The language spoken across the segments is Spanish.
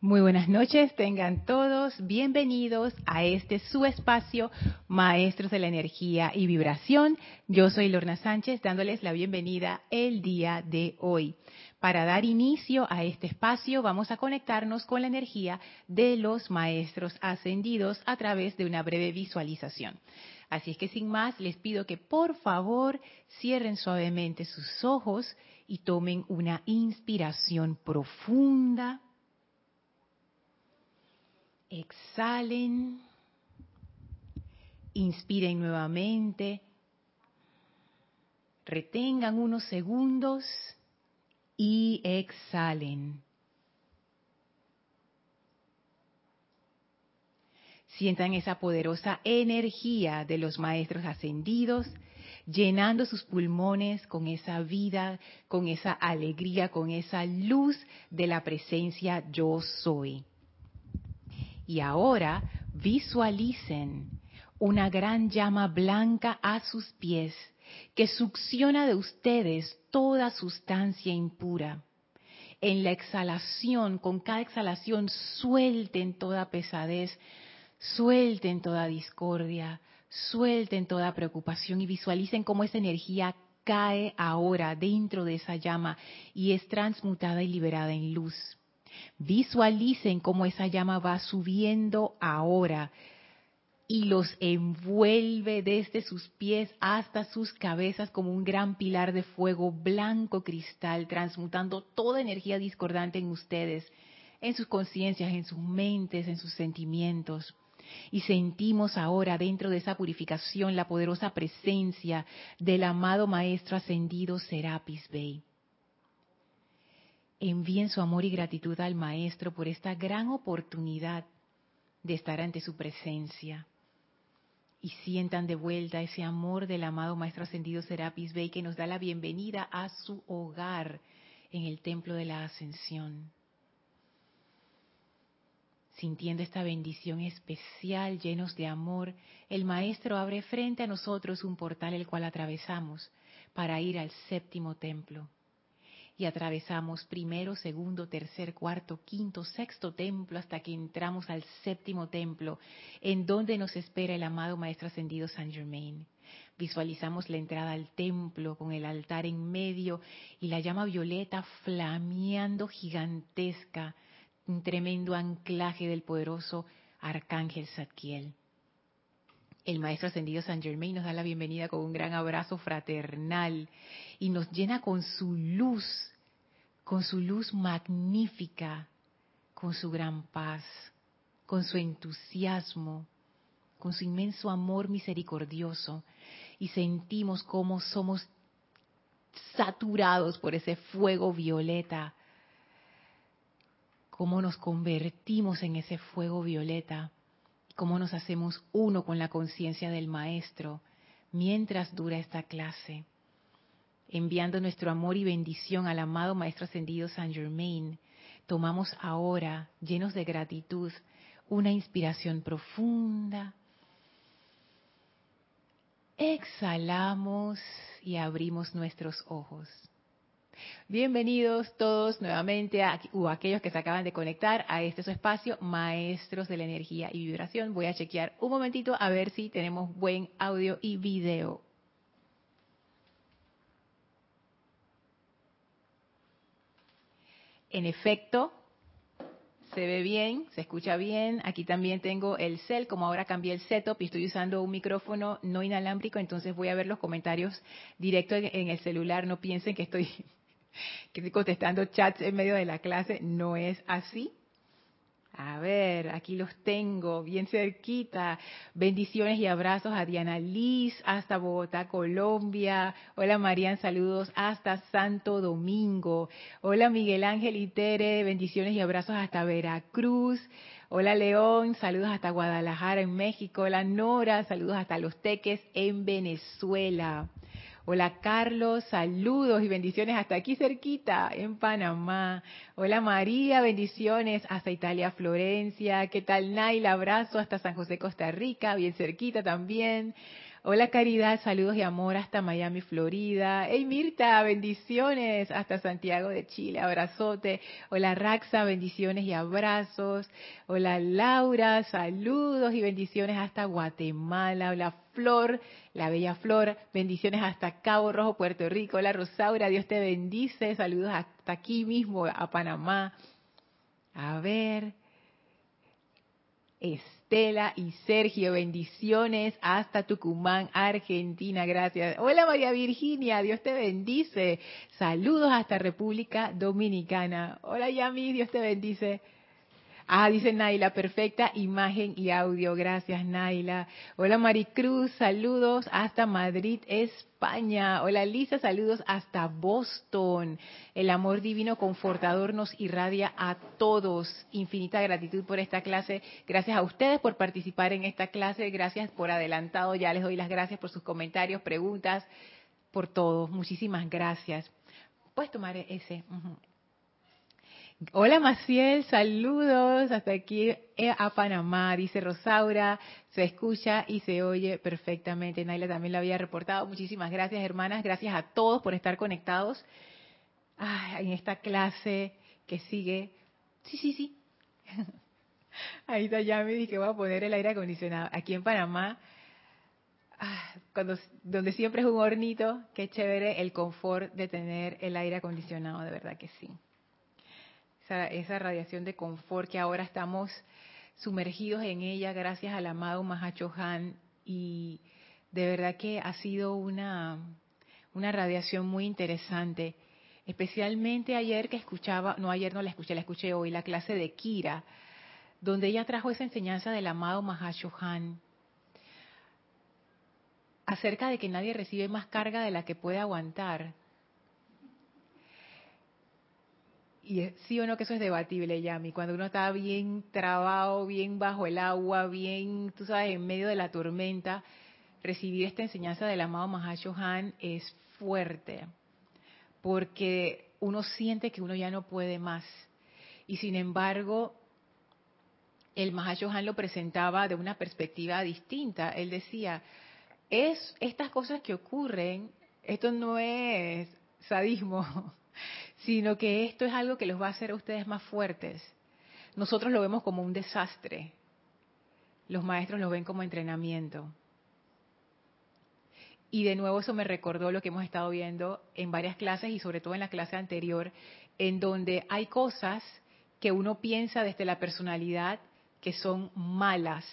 Muy buenas noches, tengan todos bienvenidos a este su espacio, Maestros de la Energía y Vibración. Yo soy Lorna Sánchez dándoles la bienvenida el día de hoy. Para dar inicio a este espacio vamos a conectarnos con la energía de los Maestros ascendidos a través de una breve visualización. Así es que sin más les pido que por favor cierren suavemente sus ojos y tomen una inspiración profunda exhalen, inspiren nuevamente, retengan unos segundos y exhalen. Sientan esa poderosa energía de los maestros ascendidos, llenando sus pulmones con esa vida, con esa alegría, con esa luz de la presencia yo soy. Y ahora visualicen una gran llama blanca a sus pies que succiona de ustedes toda sustancia impura. En la exhalación, con cada exhalación, suelten toda pesadez, suelten toda discordia, suelten toda preocupación y visualicen cómo esa energía cae ahora dentro de esa llama y es transmutada y liberada en luz. Visualicen cómo esa llama va subiendo ahora y los envuelve desde sus pies hasta sus cabezas como un gran pilar de fuego blanco cristal, transmutando toda energía discordante en ustedes, en sus conciencias, en sus mentes, en sus sentimientos. Y sentimos ahora dentro de esa purificación la poderosa presencia del amado Maestro Ascendido Serapis Bey envíen su amor y gratitud al Maestro por esta gran oportunidad de estar ante su presencia. Y sientan de vuelta ese amor del amado Maestro Ascendido Serapis Bey que nos da la bienvenida a su hogar en el Templo de la Ascensión. Sintiendo esta bendición especial, llenos de amor, el Maestro abre frente a nosotros un portal el cual atravesamos para ir al séptimo templo y atravesamos primero, segundo, tercer, cuarto, quinto, sexto templo hasta que entramos al séptimo templo, en donde nos espera el amado Maestro Ascendido San Germain. Visualizamos la entrada al templo con el altar en medio y la llama violeta flameando gigantesca, un tremendo anclaje del poderoso Arcángel Zadkiel. El Maestro Ascendido San Germain nos da la bienvenida con un gran abrazo fraternal y nos llena con su luz, con su luz magnífica, con su gran paz, con su entusiasmo, con su inmenso amor misericordioso. Y sentimos cómo somos saturados por ese fuego violeta, cómo nos convertimos en ese fuego violeta cómo nos hacemos uno con la conciencia del Maestro mientras dura esta clase, enviando nuestro amor y bendición al amado Maestro Ascendido San Germain, tomamos ahora, llenos de gratitud, una inspiración profunda. Exhalamos y abrimos nuestros ojos. Bienvenidos todos nuevamente a, o aquellos que se acaban de conectar a este su espacio, Maestros de la Energía y Vibración. Voy a chequear un momentito a ver si tenemos buen audio y video. En efecto, se ve bien, se escucha bien. Aquí también tengo el cel, como ahora cambié el setup y estoy usando un micrófono no inalámbrico, entonces voy a ver los comentarios directos en el celular. No piensen que estoy que estoy contestando chats en medio de la clase, no es así. A ver, aquí los tengo, bien cerquita. Bendiciones y abrazos a Diana Liz hasta Bogotá, Colombia. Hola Marian, saludos hasta Santo Domingo. Hola Miguel Ángel y Tere, bendiciones y abrazos hasta Veracruz. Hola León, saludos hasta Guadalajara en México. Hola Nora, saludos hasta Los Teques en Venezuela. Hola Carlos, saludos y bendiciones hasta aquí cerquita, en Panamá. Hola María, bendiciones hasta Italia, Florencia. ¿Qué tal Naila? Abrazo hasta San José, Costa Rica, bien cerquita también. Hola Caridad, saludos y amor hasta Miami, Florida. Hey Mirta, bendiciones hasta Santiago de Chile, abrazote. Hola Raxa, bendiciones y abrazos. Hola Laura, saludos y bendiciones hasta Guatemala. Hola Flor, la bella Flor, bendiciones hasta Cabo Rojo, Puerto Rico. Hola Rosaura, Dios te bendice. Saludos hasta aquí mismo, a Panamá. A ver. Estela y Sergio, bendiciones hasta Tucumán, Argentina, gracias. Hola María Virginia, Dios te bendice. Saludos hasta República Dominicana. Hola Yami, Dios te bendice. Ah, dice Naila, perfecta imagen y audio. Gracias, Naila. Hola, Maricruz, saludos hasta Madrid, España. Hola, Lisa, saludos hasta Boston. El amor divino confortador nos irradia a todos. Infinita gratitud por esta clase. Gracias a ustedes por participar en esta clase. Gracias por adelantado. Ya les doy las gracias por sus comentarios, preguntas, por todo. Muchísimas gracias. Puedes tomar ese. Hola Maciel, saludos hasta aquí eh, a Panamá, dice Rosaura, se escucha y se oye perfectamente. Naila también lo había reportado. Muchísimas gracias hermanas, gracias a todos por estar conectados en esta clase que sigue. Sí, sí, sí. Ahí está ya me dije voy a poner el aire acondicionado. Aquí en Panamá, ah, cuando, donde siempre es un hornito, qué chévere el confort de tener el aire acondicionado, de verdad que sí esa, radiación de confort que ahora estamos sumergidos en ella gracias al amado Mahacho Han. Y de verdad que ha sido una, una radiación muy interesante, especialmente ayer que escuchaba, no ayer no la escuché, la escuché hoy, la clase de Kira, donde ella trajo esa enseñanza del amado Mahacho Han acerca de que nadie recibe más carga de la que puede aguantar y sí o no que eso es debatible, Yami. Cuando uno está bien trabado, bien bajo el agua, bien, tú sabes, en medio de la tormenta, recibir esta enseñanza del amado Mahashohan es fuerte, porque uno siente que uno ya no puede más. Y sin embargo, el Mahashohan lo presentaba de una perspectiva distinta. Él decía, es estas cosas que ocurren, esto no es sadismo, sino que esto es algo que los va a hacer a ustedes más fuertes. Nosotros lo vemos como un desastre, los maestros lo ven como entrenamiento. Y de nuevo eso me recordó lo que hemos estado viendo en varias clases y sobre todo en la clase anterior, en donde hay cosas que uno piensa desde la personalidad que son malas,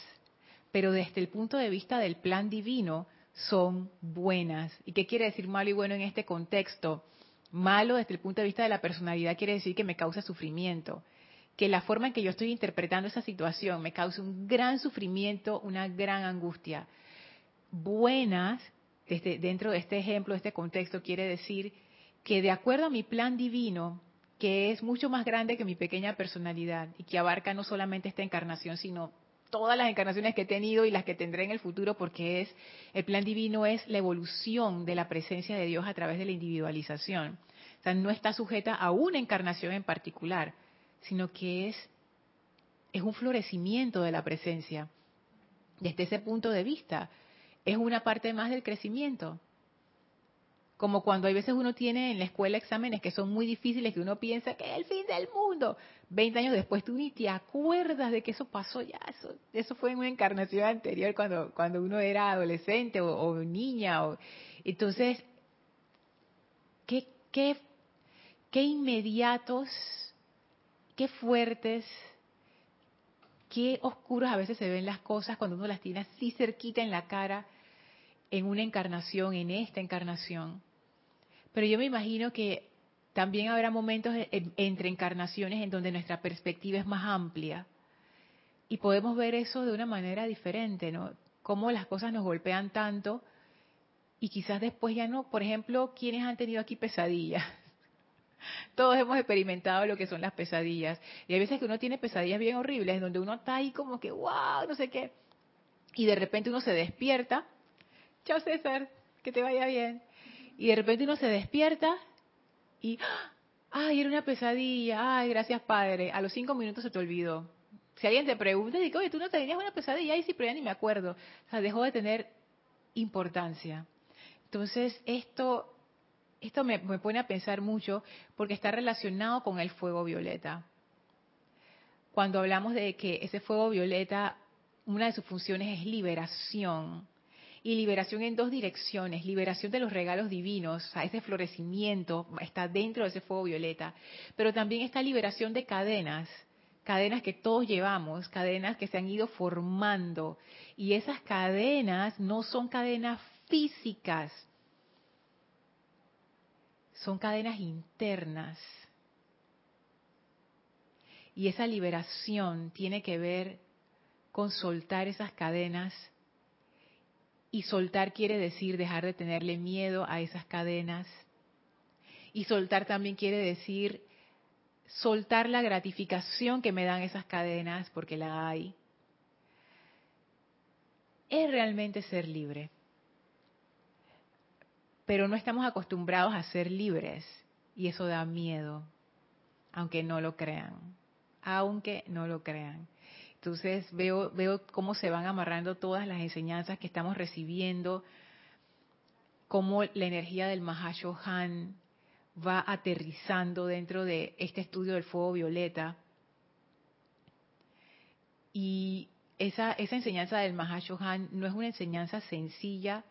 pero desde el punto de vista del plan divino son buenas. ¿Y qué quiere decir malo y bueno en este contexto? Malo desde el punto de vista de la personalidad quiere decir que me causa sufrimiento, que la forma en que yo estoy interpretando esa situación me causa un gran sufrimiento, una gran angustia. Buenas, desde, dentro de este ejemplo, de este contexto, quiere decir que de acuerdo a mi plan divino, que es mucho más grande que mi pequeña personalidad y que abarca no solamente esta encarnación, sino todas las encarnaciones que he tenido y las que tendré en el futuro, porque es el plan divino es la evolución de la presencia de Dios a través de la individualización. O sea, no está sujeta a una encarnación en particular, sino que es es un florecimiento de la presencia. Desde ese punto de vista, es una parte más del crecimiento. Como cuando hay veces uno tiene en la escuela exámenes que son muy difíciles, que uno piensa que es el fin del mundo. Veinte años después tú ni te acuerdas de que eso pasó ya. Eso, eso fue en una encarnación anterior cuando, cuando uno era adolescente o, niña. O, entonces, ¿qué, qué, qué inmediatos, qué fuertes, qué oscuros a veces se ven las cosas cuando uno las tiene así cerquita en la cara en una encarnación, en esta encarnación. Pero yo me imagino que también habrá momentos entre encarnaciones en donde nuestra perspectiva es más amplia y podemos ver eso de una manera diferente, ¿no? Cómo las cosas nos golpean tanto y quizás después ya no. Por ejemplo, ¿quiénes han tenido aquí pesadillas? Todos hemos experimentado lo que son las pesadillas. Y hay veces que uno tiene pesadillas bien horribles, donde uno está ahí como que, wow, no sé qué. Y de repente uno se despierta chao César, que te vaya bien. Y de repente uno se despierta y, ay, era una pesadilla, ay, gracias Padre. A los cinco minutos se te olvidó. Si alguien te pregunta, dice, oye, tú no tenías una pesadilla, ay, sí, pero ya ni me acuerdo. O sea, dejó de tener importancia. Entonces, esto, esto me, me pone a pensar mucho porque está relacionado con el fuego violeta. Cuando hablamos de que ese fuego violeta, una de sus funciones es liberación, y liberación en dos direcciones, liberación de los regalos divinos, sea, ese florecimiento está dentro de ese fuego violeta, pero también está liberación de cadenas, cadenas que todos llevamos, cadenas que se han ido formando, y esas cadenas no son cadenas físicas, son cadenas internas. Y esa liberación tiene que ver con soltar esas cadenas y soltar quiere decir dejar de tenerle miedo a esas cadenas. Y soltar también quiere decir soltar la gratificación que me dan esas cadenas, porque la hay. Es realmente ser libre. Pero no estamos acostumbrados a ser libres y eso da miedo, aunque no lo crean, aunque no lo crean. Entonces veo, veo cómo se van amarrando todas las enseñanzas que estamos recibiendo, cómo la energía del Mahashohan va aterrizando dentro de este estudio del fuego violeta. Y esa, esa enseñanza del Mahashohan no es una enseñanza sencilla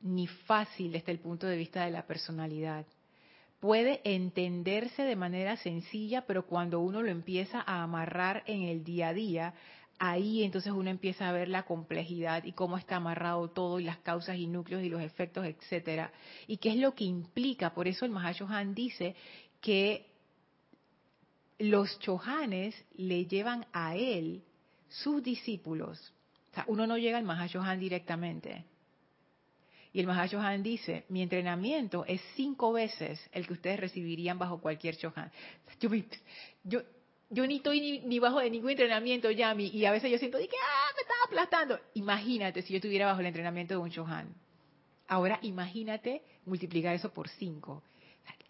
ni fácil desde el punto de vista de la personalidad puede entenderse de manera sencilla, pero cuando uno lo empieza a amarrar en el día a día, ahí entonces uno empieza a ver la complejidad y cómo está amarrado todo y las causas y núcleos y los efectos, etcétera, y qué es lo que implica. Por eso el Mahashohan dice que los chohanes le llevan a él sus discípulos. O sea, uno no llega al Mahashohan directamente y el Mahashohan dice, mi entrenamiento es cinco veces el que ustedes recibirían bajo cualquier Shohan. Yo, ni estoy ni, bajo de ningún entrenamiento, Yami, y a veces yo siento que ah, me estaba aplastando. Imagínate si yo estuviera bajo el entrenamiento de un Shohan. Ahora imagínate multiplicar eso por cinco.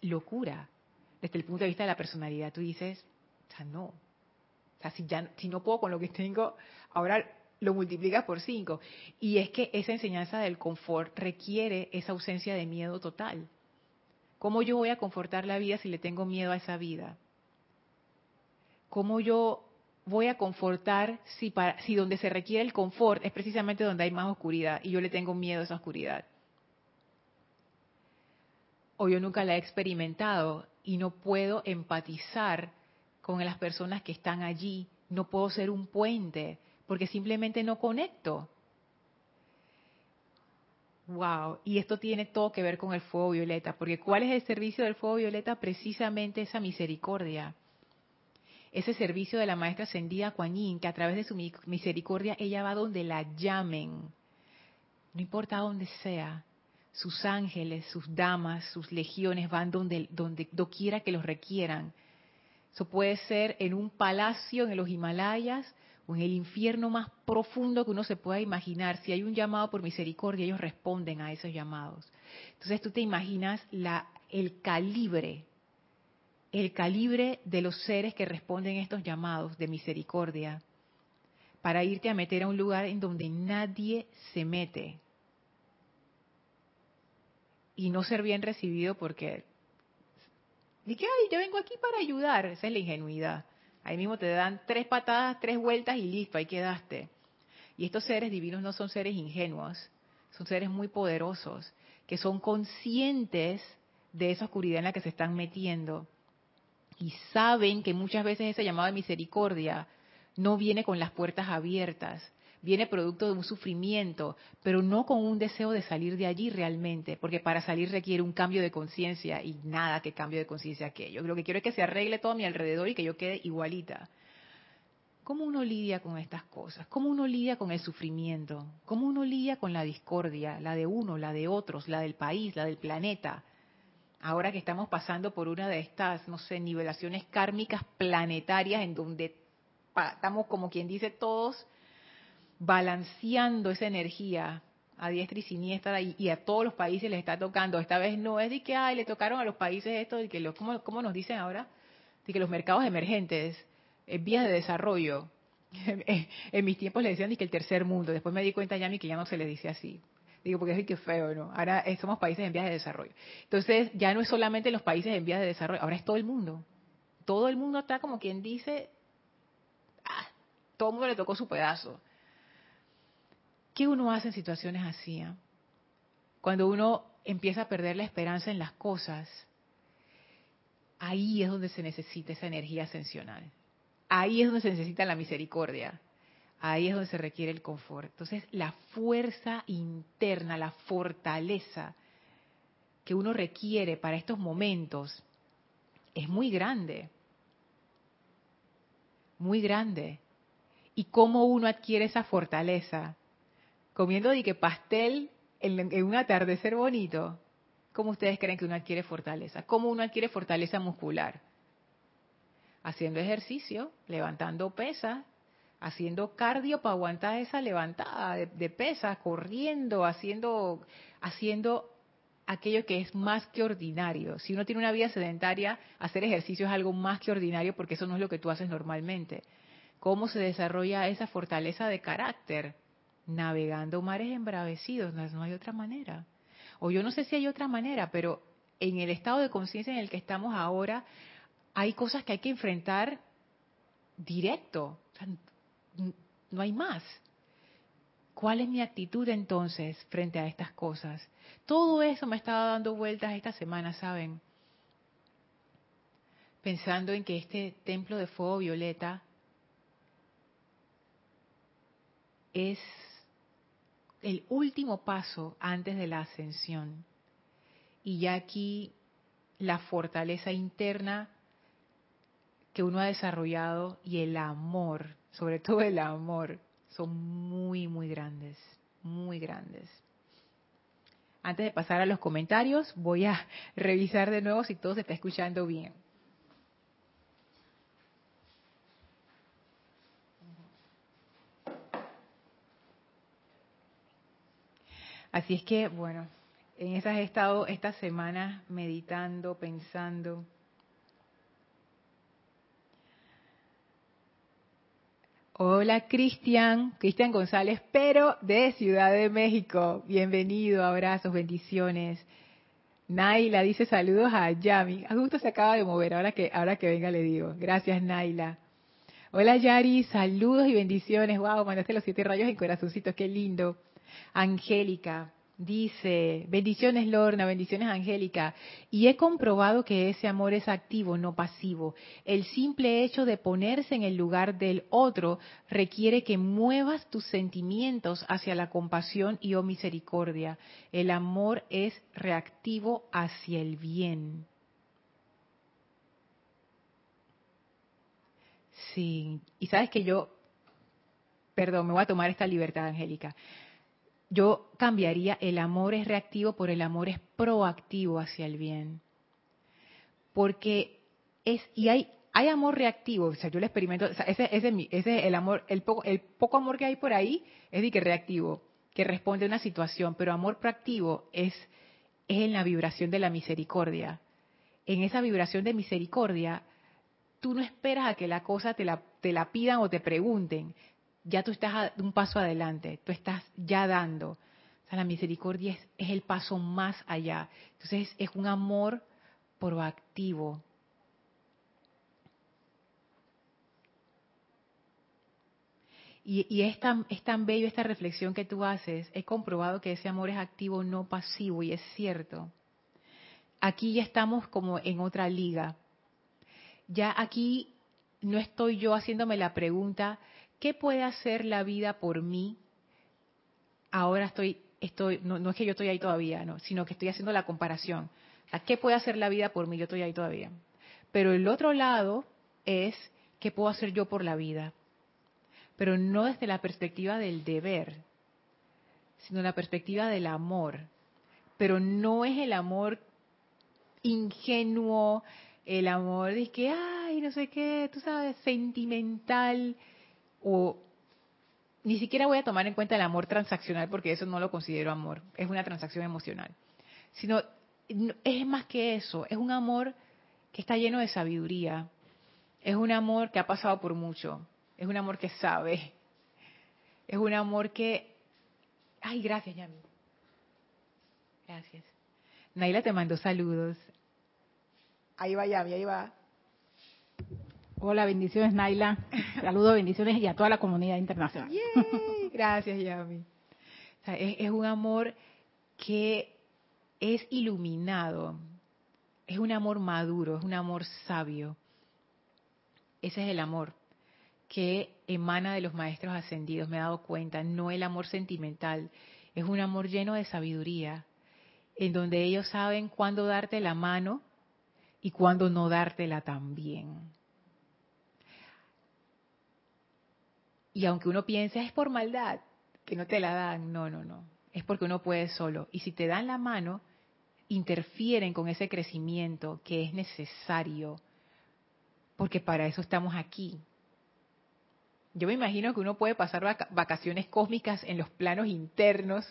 locura. Desde el punto de vista de la personalidad, tú dices, o sea, no. O sea, si no puedo con lo que tengo, ahora lo multiplicas por cinco. Y es que esa enseñanza del confort requiere esa ausencia de miedo total. ¿Cómo yo voy a confortar la vida si le tengo miedo a esa vida? ¿Cómo yo voy a confortar si, para, si donde se requiere el confort es precisamente donde hay más oscuridad y yo le tengo miedo a esa oscuridad? O yo nunca la he experimentado y no puedo empatizar con las personas que están allí, no puedo ser un puente, porque simplemente no conecto. Wow, y esto tiene todo que ver con el fuego violeta, porque ¿cuál es el servicio del fuego violeta? Precisamente esa misericordia. Ese servicio de la maestra ascendida Kuan que a través de su misericordia ella va donde la llamen. No importa dónde sea, sus ángeles, sus damas, sus legiones van donde donde que los requieran. Eso puede ser en un palacio en los Himalayas en el infierno más profundo que uno se pueda imaginar, si hay un llamado por misericordia, ellos responden a esos llamados. Entonces tú te imaginas la, el calibre, el calibre de los seres que responden a estos llamados de misericordia para irte a meter a un lugar en donde nadie se mete y no ser bien recibido porque dije, ay, yo vengo aquí para ayudar, esa es la ingenuidad. Ahí mismo te dan tres patadas, tres vueltas y listo, ahí quedaste. Y estos seres divinos no son seres ingenuos, son seres muy poderosos, que son conscientes de esa oscuridad en la que se están metiendo y saben que muchas veces ese llamado de misericordia no viene con las puertas abiertas, viene producto de un sufrimiento, pero no con un deseo de salir de allí realmente, porque para salir requiere un cambio de conciencia y nada que cambio de conciencia aquello. Lo que quiero es que se arregle todo a mi alrededor y que yo quede igualita. ¿Cómo uno lidia con estas cosas? ¿Cómo uno lidia con el sufrimiento? ¿Cómo uno lidia con la discordia, la de uno, la de otros, la del país, la del planeta? Ahora que estamos pasando por una de estas, no sé, nivelaciones kármicas planetarias en donde estamos como quien dice todos balanceando esa energía a diestra y siniestra y, a todos los países les está tocando. Esta vez no es de que, ay, le tocaron a los países esto, de que los, ¿cómo, nos dicen ahora? De que los mercados emergentes, vías de desarrollo, En, mis tiempos le decían que el tercer mundo. Después me di cuenta ya que ya no se le dice así. Digo, porque es que feo, ¿no? Ahora eh, somos países en vías de desarrollo. Entonces, ya no es solamente los países en vías de desarrollo, ahora es todo el mundo. Todo el mundo está como quien dice, ah, todo el mundo le tocó su pedazo. ¿Qué uno hace en situaciones así? Ah? Cuando uno empieza a perder la esperanza en las cosas, ahí es donde se necesita esa energía ascensional. Ahí es donde se necesita la misericordia. Ahí es donde se requiere el confort. Entonces, la fuerza interna, la fortaleza que uno requiere para estos momentos es muy grande. Muy grande. ¿Y cómo uno adquiere esa fortaleza? Comiendo de que pastel en, un atardecer bonito. ¿Cómo ustedes creen que uno adquiere fortaleza? ¿Cómo uno adquiere fortaleza muscular? Haciendo ejercicio, levantando pesas, haciendo cardio para aguantar esa levantada de, pesas, corriendo, haciendo, haciendo aquello que es más que ordinario. Si uno tiene una vida sedentaria, hacer ejercicio es algo más que ordinario porque eso no es lo que tú haces normalmente. ¿Cómo se desarrolla esa fortaleza de carácter? Navegando mares embravecidos, no hay otra manera. O yo no sé si hay otra manera, pero en el estado de conciencia en el que estamos ahora, hay cosas que hay que enfrentar directo no hay más. ¿Cuál es mi actitud entonces frente a estas cosas? Todo eso me estaba dando vueltas esta semana, ¿saben? Pensando en que este templo de fuego violeta es el último paso antes de la ascensión. Y ya aquí la fortaleza interna que uno ha desarrollado y el amor sobre todo el amor, son muy, muy grandes, muy grandes. Antes de pasar a los comentarios, voy a revisar de nuevo si todo se está escuchando bien. Así es que, bueno, en esas he estado esta semana meditando, pensando Hola Cristian, Cristian González, pero de Ciudad de México. Bienvenido, abrazos, bendiciones. Naila dice saludos a Yami. A gusto se acaba de mover, ahora que, ahora que venga le digo. Gracias Naila. Hola Yari, saludos y bendiciones. Wow, mandaste los siete rayos en corazoncitos, qué lindo. Angélica, Dice, bendiciones Lorna, bendiciones Angélica. Y he comprobado que ese amor es activo, no pasivo. El simple hecho de ponerse en el lugar del otro requiere que muevas tus sentimientos hacia la compasión y o misericordia. El amor es reactivo hacia el bien. Sí, y sabes que yo, perdón, me voy a tomar esta libertad, Angélica yo cambiaría el amor es reactivo por el amor es proactivo hacia el bien. Porque es, y hay, hay amor reactivo, o sea, yo lo experimento, ese, ese, ese es el amor, el poco, el poco amor que hay por ahí es de que reactivo, que responde a una situación, pero amor proactivo es, es en la vibración de la misericordia. En esa vibración de misericordia, tú no esperas a que la cosa te la, te la pidan o te pregunten, ya tú estás un paso adelante, tú estás ya dando. O sea, la misericordia es, el paso más allá. Entonces es un amor proactivo. Y, y, es, tan, es tan bello esta reflexión que tú haces. He comprobado que ese amor es activo, no pasivo, y es cierto. Aquí ya estamos como en otra liga. Ya aquí no estoy yo haciéndome la pregunta, ¿qué puede hacer la vida por mí? Ahora estoy, estoy, no, es que yo estoy ahí todavía, no, sino que estoy haciendo la comparación. ¿qué puede hacer la vida por mí? Yo estoy ahí todavía. Pero el otro lado es, ¿qué puedo hacer yo por la vida? Pero no desde la perspectiva del deber, sino la perspectiva del amor. Pero no es el amor ingenuo, el amor de que, ay, no sé qué, tú sabes, sentimental, o ni siquiera voy a tomar en cuenta el amor transaccional porque eso no lo considero amor, es una transacción emocional, sino es más que eso, es un amor que está lleno de sabiduría, es un amor que ha pasado por mucho, es un amor que sabe, es un amor que... Ay, gracias, Yami. Gracias. Naila te mandó saludos. Ahí va Yami, ahí va. Hola, bendiciones Naila. Saludos, bendiciones y a toda la comunidad internacional. Gracias, Yami. es, un amor que es iluminado, es un amor maduro, es un amor sabio. Ese es el amor que emana de los maestros ascendidos, me he dado cuenta, no el amor sentimental, es un amor lleno de sabiduría, en donde ellos saben cuándo darte la mano y cuándo no dártela también. Y aunque uno piense es por maldad que no te la dan, no, no, no, es porque uno puede solo. Y si te dan la mano, interfieren con ese crecimiento que es necesario, porque para eso estamos aquí. Yo me imagino que uno puede pasar vacaciones cósmicas en los planos internos,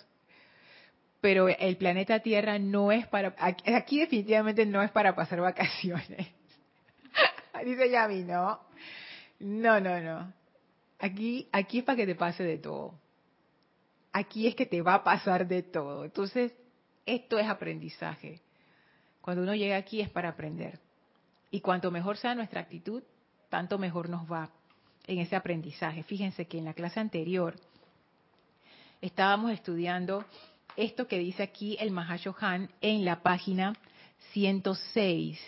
pero el planeta Tierra no es para, aquí definitivamente no es para pasar vacaciones. Dice Yami, no, no, no, no. Aquí, aquí es para que te pase de todo. Aquí es que te va a pasar de todo. Entonces, esto es aprendizaje. Cuando uno llega aquí es para aprender. Y cuanto mejor sea nuestra actitud, tanto mejor nos va en ese aprendizaje. Fíjense que en la clase anterior estábamos estudiando esto que dice aquí el Mahashohan en la página 106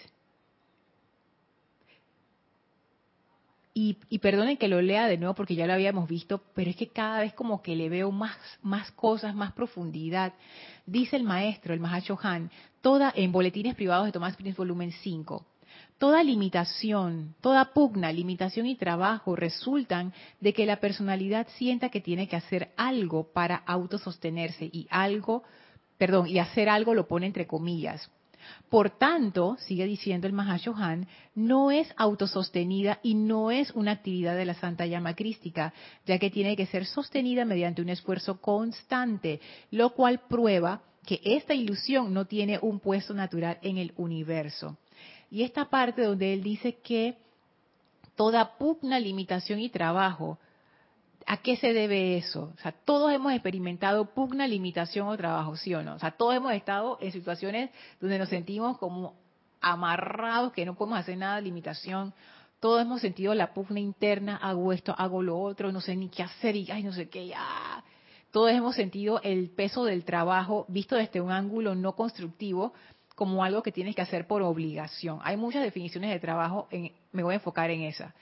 Y, perdonen que lo lea de nuevo porque ya lo habíamos visto, pero es que cada vez como que le veo más, más cosas, más profundidad. Dice el maestro, el Mahacho Han, toda, en Boletines Privados de Tomás Prince, volumen 5, toda limitación, toda pugna, limitación y trabajo resultan de que la personalidad sienta que tiene que hacer algo para autosostenerse y algo, perdón, y hacer algo lo pone entre comillas por tanto, sigue diciendo el Mahashohan, no es autosostenida y no es una actividad de la Santa Llama Crística, ya que tiene que ser sostenida mediante un esfuerzo constante, lo cual prueba que esta ilusión no tiene un puesto natural en el universo. Y esta parte donde él dice que toda pugna, limitación y trabajo ¿A qué se debe eso? O sea, todos hemos experimentado pugna, limitación o trabajo, ¿sí o no? O sea, todos hemos estado en situaciones donde nos sentimos como amarrados, que no podemos hacer nada, limitación. Todos hemos sentido la pugna interna, hago esto, hago lo otro, no sé ni qué hacer y ay, no sé qué, ya. Todos hemos sentido el peso del trabajo visto desde un ángulo no constructivo como algo que tienes que hacer por obligación. Hay muchas definiciones de trabajo, me voy a enfocar en esa.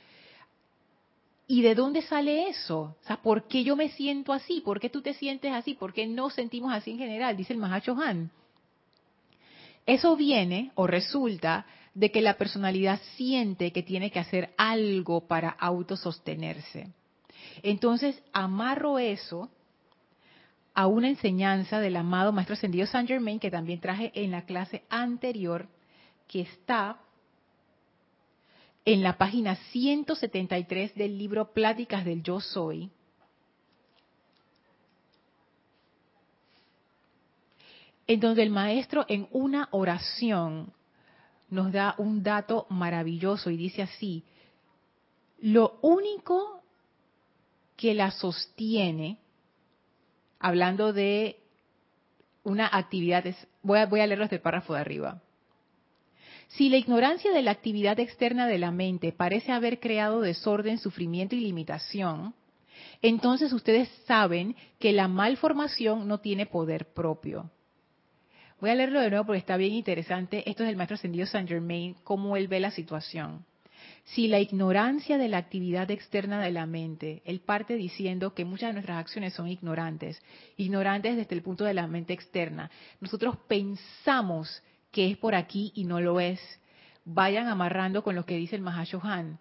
¿Y de dónde sale eso? O sea, ¿por qué yo me siento así? ¿Por qué tú te sientes así? ¿Por qué no sentimos así en general? Dice el Mahacho Han. Eso viene o resulta de que la personalidad siente que tiene que hacer algo para autosostenerse. Entonces, amarro eso a una enseñanza del amado Maestro Ascendido Saint Germain que también traje en la clase anterior, que está en la página 173 del libro Pláticas del Yo Soy, en donde el maestro en una oración nos da un dato maravilloso y dice así, lo único que la sostiene, hablando de una actividad, voy a, voy a leerlo párrafo de arriba. Si la ignorancia de la actividad externa de la mente parece haber creado desorden, sufrimiento y limitación, entonces ustedes saben que la malformación no tiene poder propio. Voy a leerlo de nuevo porque está bien interesante. Esto es el maestro ascendido Saint Germain, cómo él ve la situación. Si la ignorancia de la actividad externa de la mente, él parte diciendo que muchas de nuestras acciones son ignorantes, ignorantes desde el punto de la mente externa. Nosotros pensamos que es por aquí y no lo es, vayan amarrando con lo que dice el Mahashohan,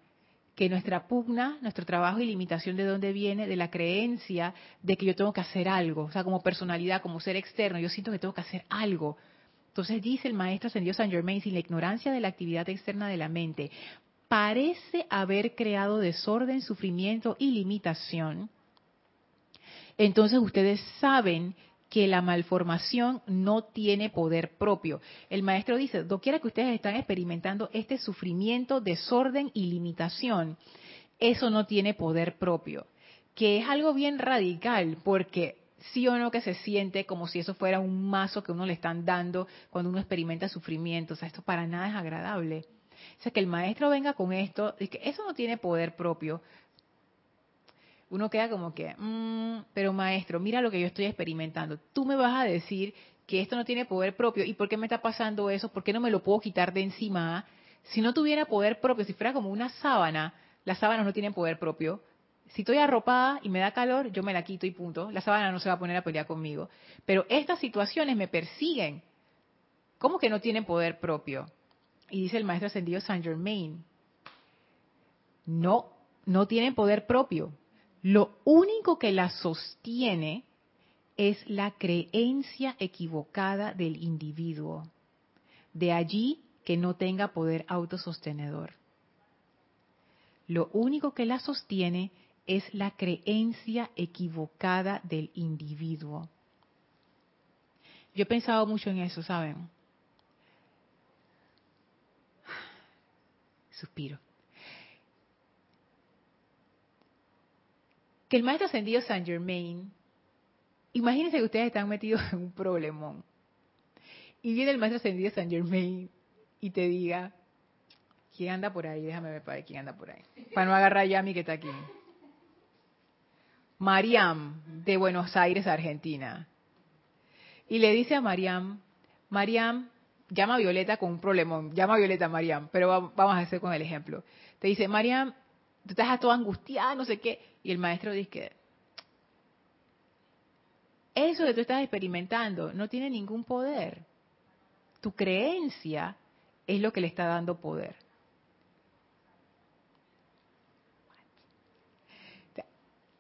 que nuestra pugna, nuestro trabajo y limitación de dónde viene, de la creencia de que yo tengo que hacer algo, o sea, como personalidad, como ser externo, yo siento que tengo que hacer algo. Entonces dice el maestro ascendido San Germain, sin la ignorancia de la actividad externa de la mente parece haber creado desorden, sufrimiento y limitación, entonces ustedes saben que la malformación no tiene poder propio. El maestro dice, doquiera que ustedes están experimentando este sufrimiento, desorden y limitación, eso no tiene poder propio, que es algo bien radical, porque sí o no que se siente como si eso fuera un mazo que uno le están dando cuando uno experimenta sufrimiento. O sea, esto para nada es agradable. O sea, que el maestro venga con esto, es que eso no tiene poder propio. Uno queda como que, mmm, pero maestro, mira lo que yo estoy experimentando. Tú me vas a decir que esto no tiene poder propio. ¿Y por qué me está pasando eso? ¿Por qué no me lo puedo quitar de encima? Si no tuviera poder propio, si fuera como una sábana, las sábanas no tienen poder propio. Si estoy arropada y me da calor, yo me la quito y punto. La sábana no se va a poner a pelear conmigo. Pero estas situaciones me persiguen. ¿Cómo que no tienen poder propio? Y dice el maestro ascendido Saint Germain, no, no tienen poder propio. Lo único que la sostiene es la creencia equivocada del individuo. De allí que no tenga poder autosostenedor. Lo único que la sostiene es la creencia equivocada del individuo. Yo he pensado mucho en eso, ¿saben? Suspiro. El maestro ascendido Saint Germain, imagínense que ustedes están metidos en un problemón. Y viene el maestro ascendido Saint Germain y te diga, ¿quién anda por ahí? Déjame ver para quién anda por ahí. Para no agarrar a mí que está aquí. Mariam, de Buenos Aires, Argentina. Y le dice a Mariam, Mariam, llama a Violeta con un problemón, llama a Violeta Mariam, pero vamos a hacer con el ejemplo. Te dice, Mariam, tú estás toda angustiada, no sé qué, y el maestro dice que eso que tú estás experimentando no tiene ningún poder. Tu creencia es lo que le está dando poder.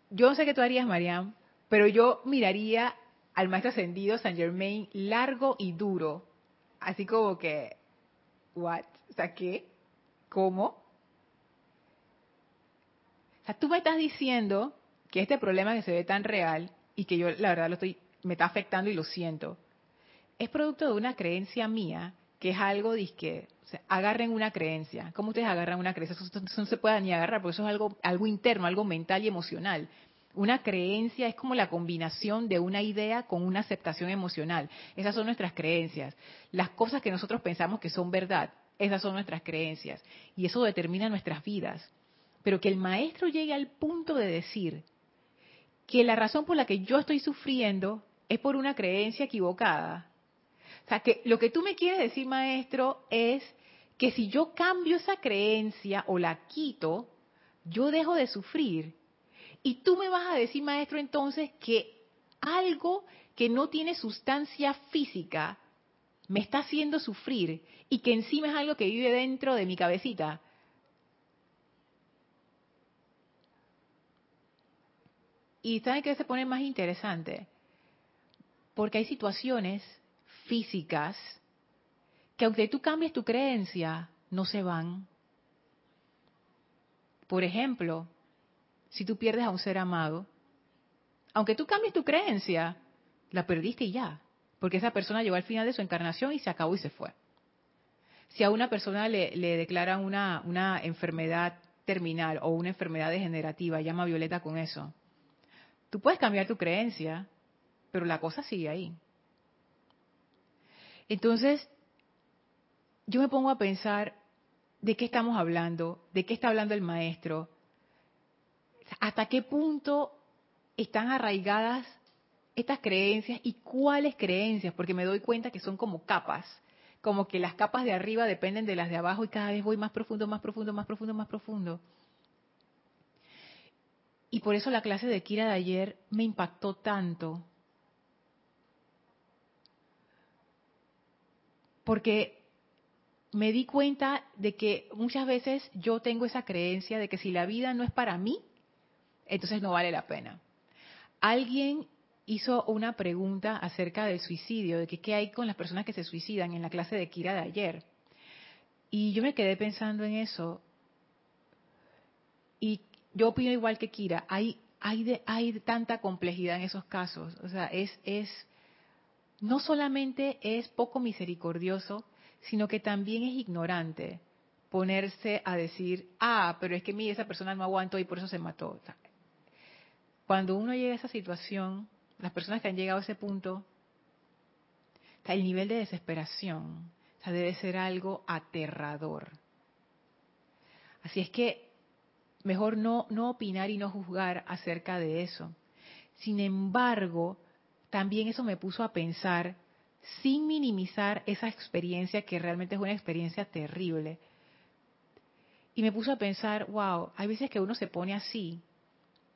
Yo no sé qué tú harías, Mariam, pero yo miraría al maestro ascendido Saint Germain largo y duro, así como que, ¿what? O sea, ¿qué? ¿Cómo? O sea, tú me estás diciendo que este problema que se ve tan real y que yo la verdad lo estoy, me está afectando y lo siento, es producto de una creencia mía que es algo disque, o sea, agarren una creencia. ¿Cómo ustedes agarran una creencia? Eso, no se puede ni agarrar, porque eso es algo, algo interno, algo mental y emocional. Una creencia es como la combinación de una idea con una aceptación emocional. Esas son nuestras creencias. Las cosas que nosotros pensamos que son verdad, esas son nuestras creencias. Y eso determina nuestras vidas. Pero que el maestro llegue al punto de decir que la razón por la que yo estoy sufriendo es por una creencia equivocada. O sea, que lo que tú me quieres decir, maestro, es que si yo cambio esa creencia o la quito, yo dejo de sufrir. Y tú me vas a decir, maestro, entonces que algo que no tiene sustancia física me está haciendo sufrir y que encima es algo que vive dentro de mi cabecita. Y ¿saben qué se pone más interesante? Porque hay situaciones físicas que aunque tú cambies tu creencia, no se van. Por ejemplo, si tú pierdes a un ser amado, aunque tú cambies tu creencia, la perdiste y ya, porque esa persona llegó al final de su encarnación y se acabó y se fue. Si a una persona le, le declaran una, una enfermedad terminal o una enfermedad degenerativa, llama Violeta con eso. Tú puedes cambiar tu creencia, pero la cosa sigue ahí. Entonces, yo me pongo a pensar de qué estamos hablando, de qué está hablando el maestro, hasta qué punto están arraigadas estas creencias y cuáles creencias, porque me doy cuenta que son como capas, como que las capas de arriba dependen de las de abajo y cada vez voy más profundo, más profundo, más profundo, más profundo. Y por eso la clase de Kira de ayer me impactó tanto. Porque me di cuenta de que muchas veces yo tengo esa creencia de que si la vida no es para mí, entonces no vale la pena. Alguien hizo una pregunta acerca del suicidio, de que qué hay con las personas que se suicidan en la clase de Kira de ayer. Y yo me quedé pensando en eso. Y yo opino igual que Kira, hay, hay, hay tanta complejidad en esos casos. O sea, es, es, no solamente es poco misericordioso, sino que también es ignorante ponerse a decir, ah, pero es que mi esa persona no aguantó y por eso se mató. Cuando uno llega a esa situación, las personas que han llegado a ese punto, el nivel de desesperación debe ser algo aterrador. Así es que mejor no, opinar y no juzgar acerca de eso. Sin embargo, también eso me puso a pensar, sin minimizar esa experiencia que realmente es una experiencia terrible. Y me puso a pensar, wow, hay veces que uno se pone así,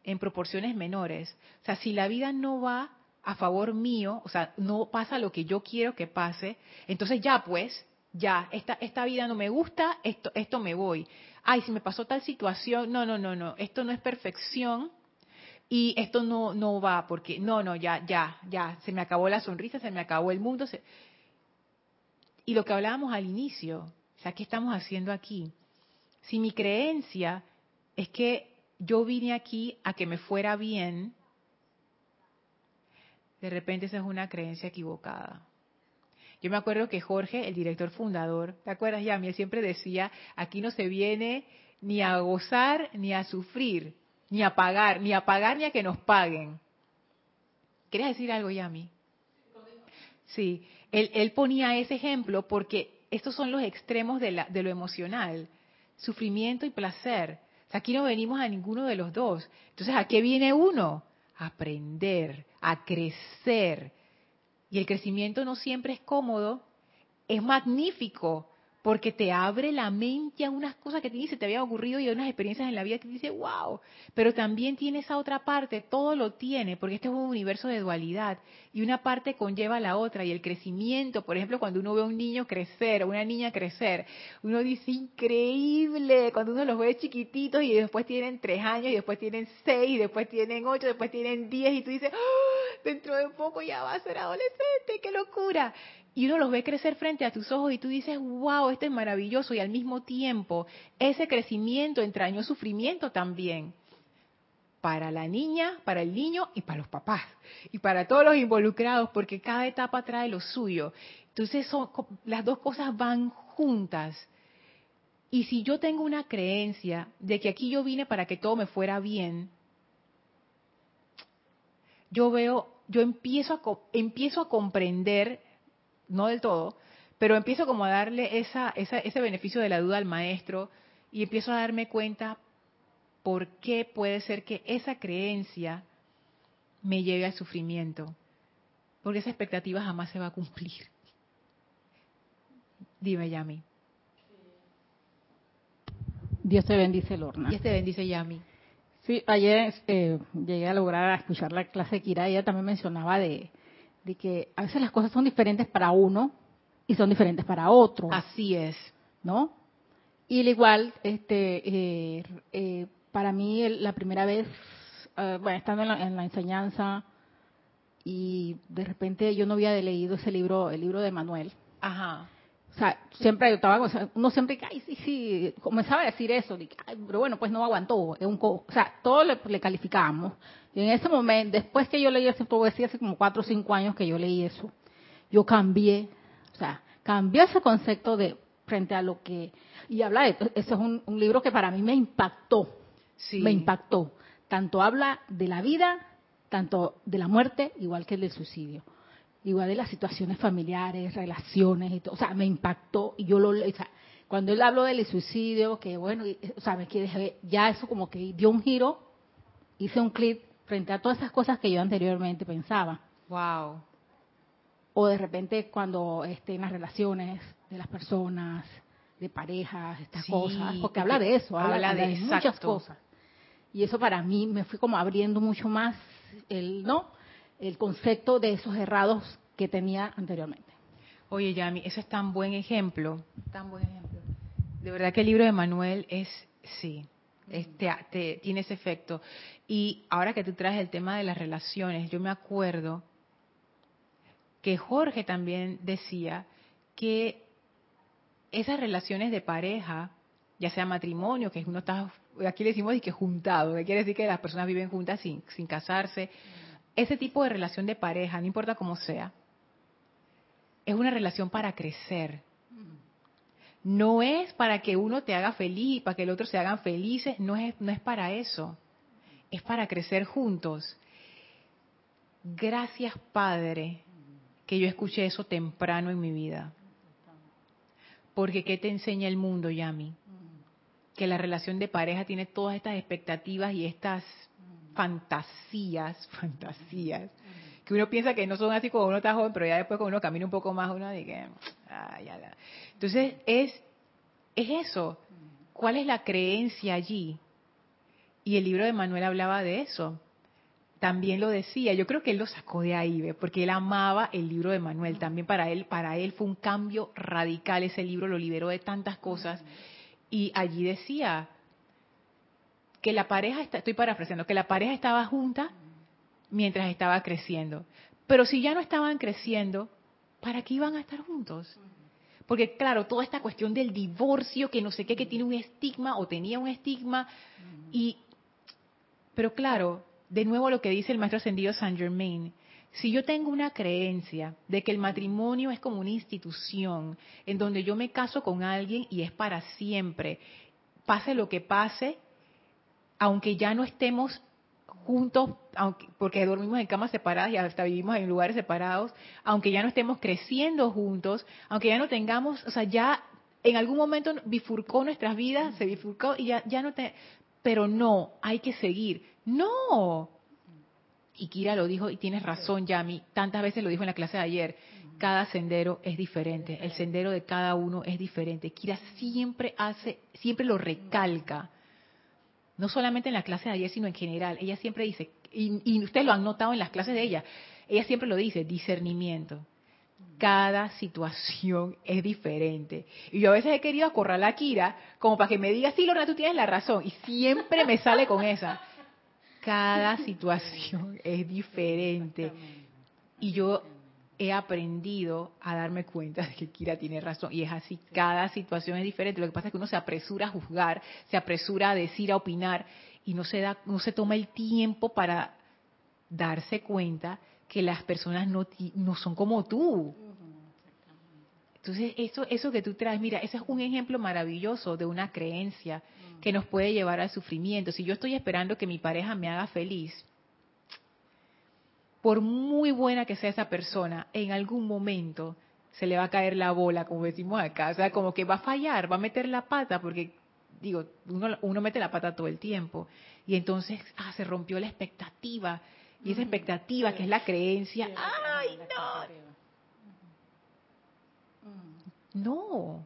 en proporciones menores. O sea, si la vida no va a favor mío, o sea, no pasa lo que yo quiero que pase, entonces ya pues, ya, esta, esta vida no me gusta, esto, esto me voy. Ay, si me pasó tal situación, no, no, no, no, esto no es perfección y esto no, no va, porque no, no, ya, ya, ya, se me acabó la sonrisa, se me acabó el mundo. Y lo que hablábamos al inicio, o sea, ¿qué estamos haciendo aquí? Si mi creencia es que yo vine aquí a que me fuera bien, de repente esa es una creencia equivocada. Yo me acuerdo que Jorge, el director fundador, ¿te acuerdas, Yami? Él siempre decía, aquí no se viene ni a gozar ni a sufrir, ni a pagar, ni a pagar ni a que nos paguen. ¿Quieres decir algo, Yami? Sí, él, él ponía ese ejemplo porque estos son los extremos de, la, de lo emocional, sufrimiento y placer. aquí no venimos a ninguno de los dos. Entonces, ¿a qué viene uno? A aprender, a crecer, y el crecimiento no siempre es cómodo, es magnífico porque te abre la mente a unas cosas que te, te habían ocurrido y a unas experiencias en la vida que te dice, wow, pero también tiene esa otra parte, todo lo tiene, porque este es un universo de dualidad y una parte conlleva a la otra y el crecimiento, por ejemplo, cuando uno ve a un niño crecer una niña crecer, uno dice, increíble, cuando uno los ve chiquititos y después tienen tres años y después tienen seis y después tienen ocho, después tienen diez y tú dices, ¡Ah! Dentro de poco ya va a ser adolescente, qué locura y uno los ve crecer frente a tus ojos y tú dices, wow, esto es maravilloso y al mismo tiempo ese crecimiento entrañó sufrimiento también para la niña, para el niño y para los papás y para todos los involucrados porque cada etapa trae lo suyo. Entonces son, las dos cosas van juntas. Y si yo tengo una creencia de que aquí yo vine para que todo me fuera bien, yo veo, yo empiezo a, empiezo a comprender no del todo, pero empiezo como a darle esa, ese beneficio de la duda al maestro y empiezo a darme cuenta por qué puede ser que esa creencia me lleve al sufrimiento, porque esa expectativa jamás se va a cumplir. Dime, Yami. Dios te bendice, Lorna. Dios te bendice, Yami. Sí, ayer eh, llegué a lograr escuchar la clase de Kira, ella también mencionaba de, de que a veces las cosas son diferentes para uno y son diferentes para otro. Así es. ¿No? Y al igual, este, eh, eh, para mí la primera vez, eh, bueno, estando en la, enseñanza y de repente yo no había leído ese libro, el libro de Manuel. Ajá. O sea, siempre yo estaba, uno siempre, ay, sí, sí, comenzaba a decir eso, pero bueno, pues no aguantó, es un, o sea, todo le, le calificamos. Y en ese momento, después que yo leí esa poesía, hace como cuatro o cinco años que yo leí eso, yo cambié, o sea, cambié ese concepto de frente a lo que... Y habla de... Ese es un, libro que para mí me impactó, sí. me impactó. Tanto habla de la vida, tanto de la muerte, igual que el del suicidio. Igual de las situaciones familiares, relaciones y todo. O sea, me impactó y yo lo... O sea, cuando él habló del suicidio, que bueno, o sea, me quiere, ya eso como que dio un giro, hice un clip frente a todas esas cosas que yo anteriormente pensaba. Wow. O de repente cuando esté en las relaciones de las personas, de parejas, estas cosas, porque, habla de eso, habla, de, muchas cosas. Y eso para mí me fue como abriendo mucho más el, ¿no? El concepto de esos errados que tenía anteriormente. Oye, Yami, eso es tan buen ejemplo, tan buen ejemplo. De verdad que el libro de Manuel es, sí, este, tiene ese efecto. Y ahora que tú traes el tema de las relaciones, yo me acuerdo que Jorge también decía que esas relaciones de pareja, ya sea matrimonio, que uno está, aquí le decimos y que juntado, que quiere decir que las personas viven juntas sin, sin casarse, ese tipo de relación de pareja, no importa cómo sea, es una relación para crecer. no es para que uno te haga feliz para que el otro se hagan felices, no es, no es para eso, es para crecer juntos. Gracias Padre que yo escuché eso temprano en mi vida. Porque ¿qué te enseña el mundo, Yami? Que la relación de pareja tiene todas estas expectativas y estas fantasías, fantasías, que uno piensa que no son así cuando uno está joven, pero ya después cuando uno camina un poco más, uno dice, ah, ya. Entonces es, es eso. ¿Cuál es la creencia allí? Y el libro de Manuel hablaba de eso. También lo decía, yo creo que él lo sacó de ahí, porque él amaba el libro de Manuel. También para él, para él fue un cambio radical. Ese libro lo liberó de tantas cosas. Y allí decía que la pareja, estoy parafraseando, que la pareja estaba junta mientras estaba creciendo. Pero si ya no estaban creciendo, ¿para qué iban a estar juntos? Porque claro, toda esta cuestión del divorcio, que no sé qué, que tiene un estigma o tenía un estigma, y, pero claro, de nuevo lo que dice el maestro ascendido Saint Germain, si yo tengo una creencia de que el matrimonio es como una institución en donde yo me caso con alguien y es para siempre, pase lo que pase, aunque ya no estemos juntos, aunque, porque dormimos en camas separadas y hasta vivimos en lugares separados, aunque ya no estemos creciendo juntos, aunque ya no tengamos, o sea, ya en algún momento bifurcó nuestras vidas, se bifurcó y ya, ya no te... Pero no, hay que seguir. No. Y Kira lo dijo y tienes razón, Yami, tantas veces lo dijo en la clase de ayer. Cada sendero es diferente, el sendero de cada uno es diferente. Kira siempre hace, siempre lo recalca no solamente en la clase de ayer, sino en general. Ella siempre dice, y, ustedes lo han notado en las clases de ella, ella siempre lo dice, discernimiento. Cada situación es diferente. Y yo a veces he querido acorralar a Kira como para que me diga, sí, Lorna, tú tienes la razón. Y siempre me sale con esa. Cada situación es diferente. Y yo he aprendido a darme cuenta de que Kira tiene razón y es así, cada situación es diferente. Lo que pasa es que uno se apresura a juzgar, se apresura a decir, a opinar y no se da no se toma el tiempo para darse cuenta que las personas no no son como tú. Entonces, eso eso que tú traes, mira, ese es un ejemplo maravilloso de una creencia que nos puede llevar al sufrimiento. Si yo estoy esperando que mi pareja me haga feliz, por muy buena que sea esa persona, en algún momento se le va a caer la bola, como decimos acá. O sea, como que va a fallar, va a meter la pata, porque, digo, uno, uno mete la pata todo el tiempo. Y entonces, ah, se rompió la expectativa. Y esa expectativa, que es la creencia, ¡ay, no! No.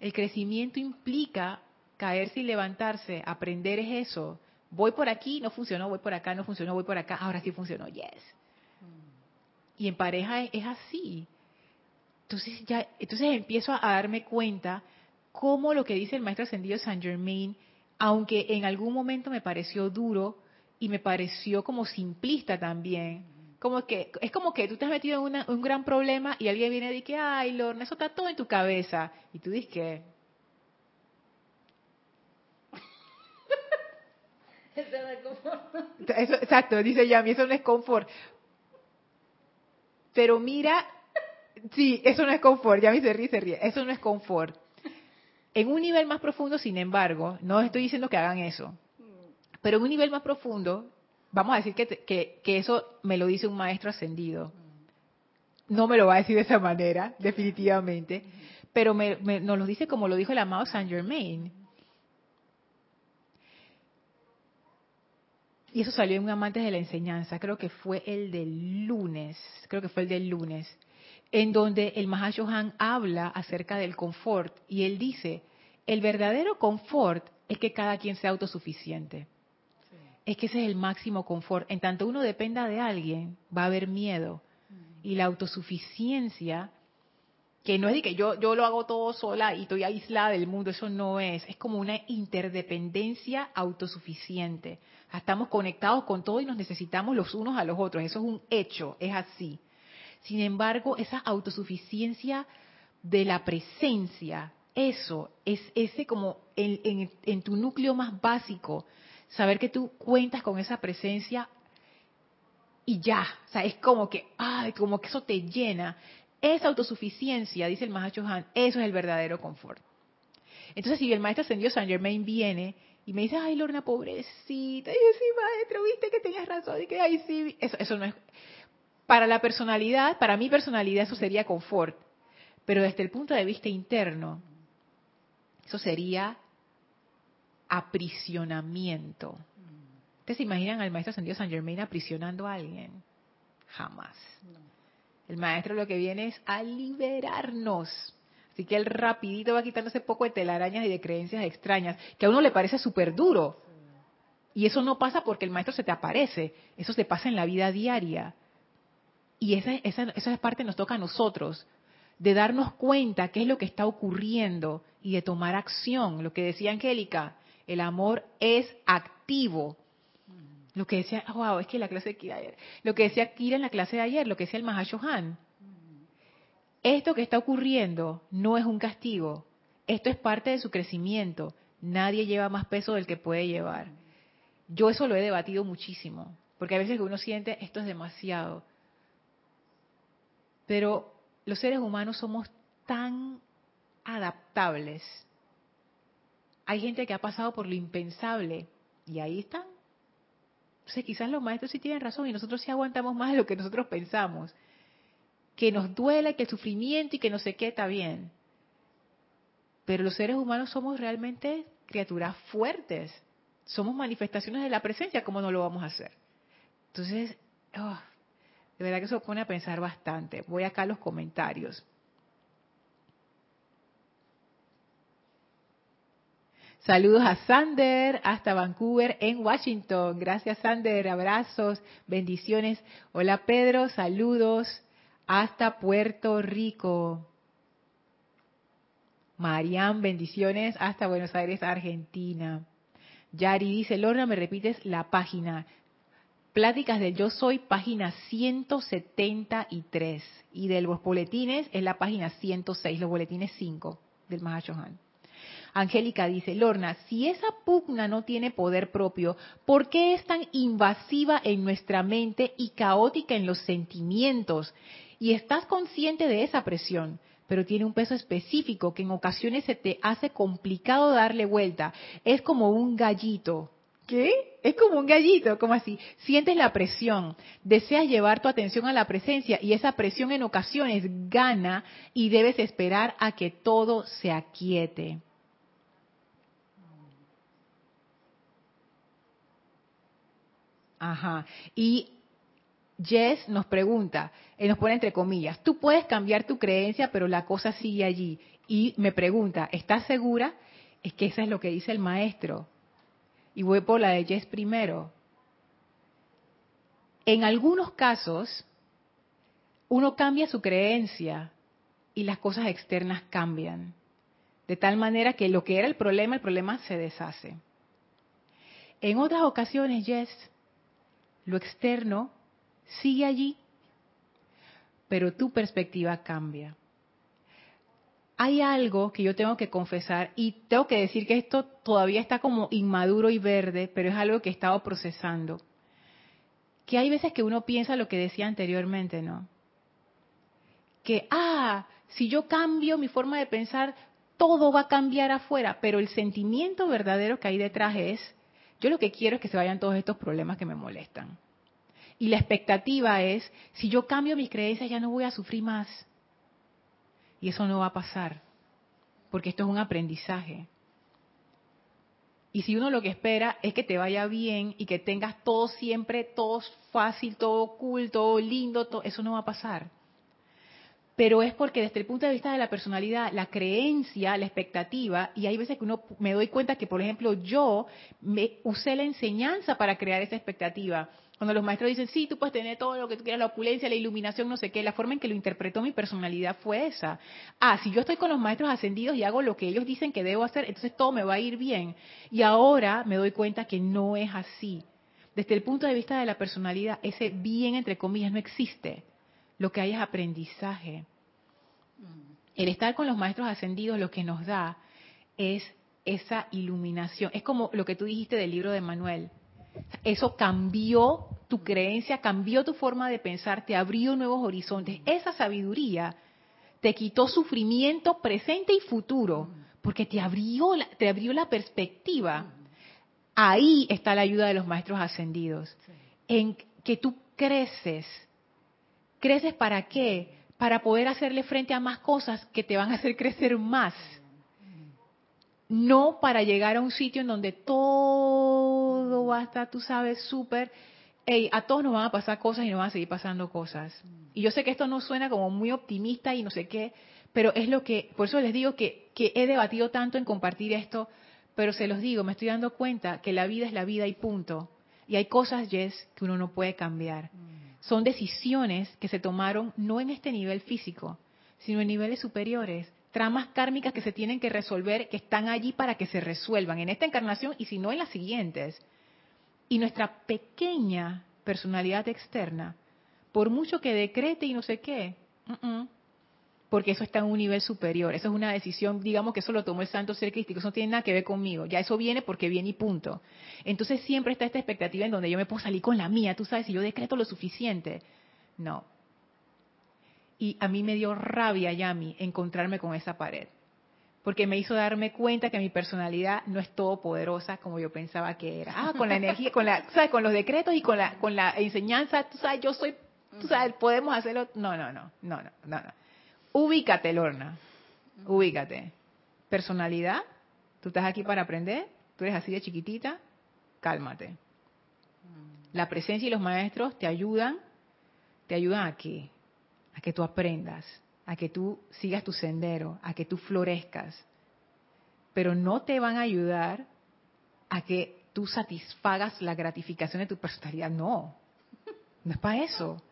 El crecimiento implica caerse y levantarse. Aprender es eso voy por aquí, no funcionó, voy por acá, no funcionó, voy por acá, ahora sí funcionó, yes. Mm. Y en pareja es, así. Entonces ya, entonces empiezo a, darme cuenta cómo lo que dice el maestro ascendido Saint Germain, aunque en algún momento me pareció duro y me pareció como simplista también, como que es como que tú te has metido en un gran problema y alguien viene y dice, ay, Lorna, eso está todo en tu cabeza. Y tú dices que, Exacto, dice Yami, eso no es confort. Pero mira, sí, eso no es confort, Yami se ríe, se ríe, eso no es confort. En un nivel más profundo, sin embargo, no estoy diciendo que hagan eso, pero en un nivel más profundo, vamos a decir que, que, eso me lo dice un maestro ascendido. No me lo va a decir de esa manera, definitivamente, pero me, nos lo dice como lo dijo el amado Saint Germain y eso salió en un Amantes de la Enseñanza, creo que fue el del lunes, creo que fue el del lunes, en donde el Mahashohan habla acerca del confort y él dice, el verdadero confort es que cada quien sea autosuficiente. Es que ese es el máximo confort. En tanto uno dependa de alguien, va a haber miedo. Y la autosuficiencia, que no es de que yo, yo lo hago todo sola y estoy aislada del mundo, eso no es. Es como una interdependencia autosuficiente. Estamos conectados con todo y nos necesitamos los unos a los otros. Eso es un hecho, es así. Sin embargo, esa autosuficiencia de la presencia, eso es ese como en, tu núcleo más básico, saber que tú cuentas con esa presencia y ya, o sea, es como que, ay, como que eso te llena. Esa autosuficiencia, dice el Mahacho Han, eso es el verdadero confort. Entonces, si el maestro ascendido Saint Germain viene y me dice, ay, Lorna, pobrecita, y yo, sí, maestro, viste que tenías razón, y que, ay, sí, eso, eso no es... Para la personalidad, para mi personalidad, eso sería confort. Pero desde el punto de vista interno, eso sería aprisionamiento. ¿Ustedes se imaginan al maestro ascendido San Germain aprisionando a alguien? Jamás. El maestro lo que viene es a liberarnos. Así que él rapidito va quitándose poco de telarañas y de creencias extrañas, que a uno le parece súper duro. Y eso no pasa porque el maestro se te aparece, eso se pasa en la vida diaria. Y esa, esa, esa parte nos toca a nosotros, de darnos cuenta qué es lo que está ocurriendo y de tomar acción. Lo que decía Angélica, el amor es activo. Lo que decía, wow, es que la clase de Kira ayer, lo que decía Kira en la clase de ayer, lo que decía el Mahashohan. Esto que está ocurriendo no es un castigo, esto es parte de su crecimiento. Nadie lleva más peso del que puede llevar. Yo eso lo he debatido muchísimo, porque a veces uno siente esto es demasiado. Pero los seres humanos somos tan adaptables. Hay gente que ha pasado por lo impensable y ahí están. Entonces quizás los maestros sí tienen razón y nosotros sí aguantamos más de lo que nosotros pensamos. Que nos duele, que el sufrimiento y que no sé qué está bien. Pero los seres humanos somos realmente criaturas fuertes. Somos manifestaciones de la presencia, ¿cómo no lo vamos a hacer? Entonces, oh, de verdad que eso pone a pensar bastante. Voy acá a los comentarios. Saludos a Sander hasta Vancouver en Washington. Gracias Sander, abrazos, bendiciones. Hola Pedro, saludos hasta Puerto Rico. Mariam, bendiciones hasta Buenos Aires, Argentina. Yari dice, Lorna, me repites la página. Pláticas del Yo Soy, página 173. Y de los boletines es la página 106, los boletines 5 del Mahashohan. Angélica dice, Lorna, si esa pugna no tiene poder propio, ¿por qué es tan invasiva en nuestra mente y caótica en los sentimientos? Y estás consciente de esa presión, pero tiene un peso específico que en ocasiones se te hace complicado darle vuelta. Es como un gallito. ¿Qué? Es como un gallito, como así. Sientes la presión, deseas llevar tu atención a la presencia y esa presión en ocasiones gana y debes esperar a que todo se aquiete. Ajá. Y Jess nos pregunta, y nos pone entre comillas, tú puedes cambiar tu creencia, pero la cosa sigue allí. Y me pregunta, ¿estás segura? Es que eso es lo que dice el maestro. Y voy por la de Jess primero. En algunos casos, uno cambia su creencia y las cosas externas cambian. De tal manera que lo que era el problema, el problema se deshace. En otras ocasiones, Jess, lo externo sigue allí, pero tu perspectiva cambia. Hay algo que yo tengo que confesar y tengo que decir que esto todavía está como inmaduro y verde, pero es algo que he estado procesando. Que hay veces que uno piensa lo que decía anteriormente, ¿no? Que, ah, si yo cambio mi forma de pensar, todo va a cambiar afuera, pero el sentimiento verdadero que hay detrás es, yo lo que quiero es que se vayan todos estos problemas que me molestan. Y la expectativa es, si yo cambio mis creencias ya no voy a sufrir más. Y eso no va a pasar, porque esto es un aprendizaje. Y si uno lo que espera es que te vaya bien y que tengas todo siempre, todo fácil, todo cool, todo lindo, todo, eso no va a pasar pero es porque desde el punto de vista de la personalidad, la creencia, la expectativa, y hay veces que uno me doy cuenta que, por ejemplo, yo me usé la enseñanza para crear esa expectativa. Cuando los maestros dicen, sí, tú puedes tener todo lo que tú quieras, la opulencia, la iluminación, no sé qué, la forma en que lo interpretó mi personalidad fue esa. Ah, si yo estoy con los maestros ascendidos y hago lo que ellos dicen que debo hacer, entonces todo me va a ir bien. Y ahora me doy cuenta que no es así. Desde el punto de vista de la personalidad, ese bien, entre comillas, no existe lo que hay es aprendizaje. El estar con los maestros ascendidos lo que nos da es esa iluminación. Es como lo que tú dijiste del libro de Manuel. Eso cambió tu creencia, cambió tu forma de pensar, te abrió nuevos horizontes. Esa sabiduría te quitó sufrimiento presente y futuro, porque te abrió la, te abrió la perspectiva. Ahí está la ayuda de los maestros ascendidos, en que tú creces. ¿Creces para qué? Para poder hacerle frente a más cosas que te van a hacer crecer más. No para llegar a un sitio en donde todo va a estar, tú sabes, súper hey, a todos nos van a pasar cosas y nos van a seguir pasando cosas. Y yo sé que esto no suena como muy optimista y no sé qué, pero es lo que, por eso les digo que, que he debatido tanto en compartir esto, pero se los digo, me estoy dando cuenta que la vida es la vida y punto. Y hay cosas, Jess, que uno no puede cambiar. Son decisiones que se tomaron no en este nivel físico, sino en niveles superiores. Tramas kármicas que se tienen que resolver, que están allí para que se resuelvan en esta encarnación y si no en las siguientes. Y nuestra pequeña personalidad externa, por mucho que decrete y no sé qué, porque eso está en un nivel superior, eso es una decisión, digamos que eso lo tomó el santo ser crístico, eso no tiene nada que ver conmigo, ya eso viene porque viene y punto. Entonces siempre está esta expectativa en donde yo me puedo salir con la mía, tú sabes, si yo decreto lo suficiente. No. Y a mí me dio rabia, Yami, encontrarme con esa pared porque me hizo darme cuenta que mi personalidad no es todopoderosa como yo pensaba que era. Ah, con la energía, con la, ¿sabes? Con los decretos y con la, con la enseñanza, tú sabes, yo soy, tú sabes, podemos hacerlo. No, no, no, no, no, no. no. Ubícate, Lorna. Ubícate. Personalidad, tú estás aquí para aprender, tú eres así de chiquitita, cálmate. La presencia y los maestros te ayudan, te ayudan a qué? A que tú aprendas, a que tú sigas tu sendero, a que tú florezcas, pero no te van a ayudar a que tú satisfagas la gratificación de tu personalidad, no, no es para eso.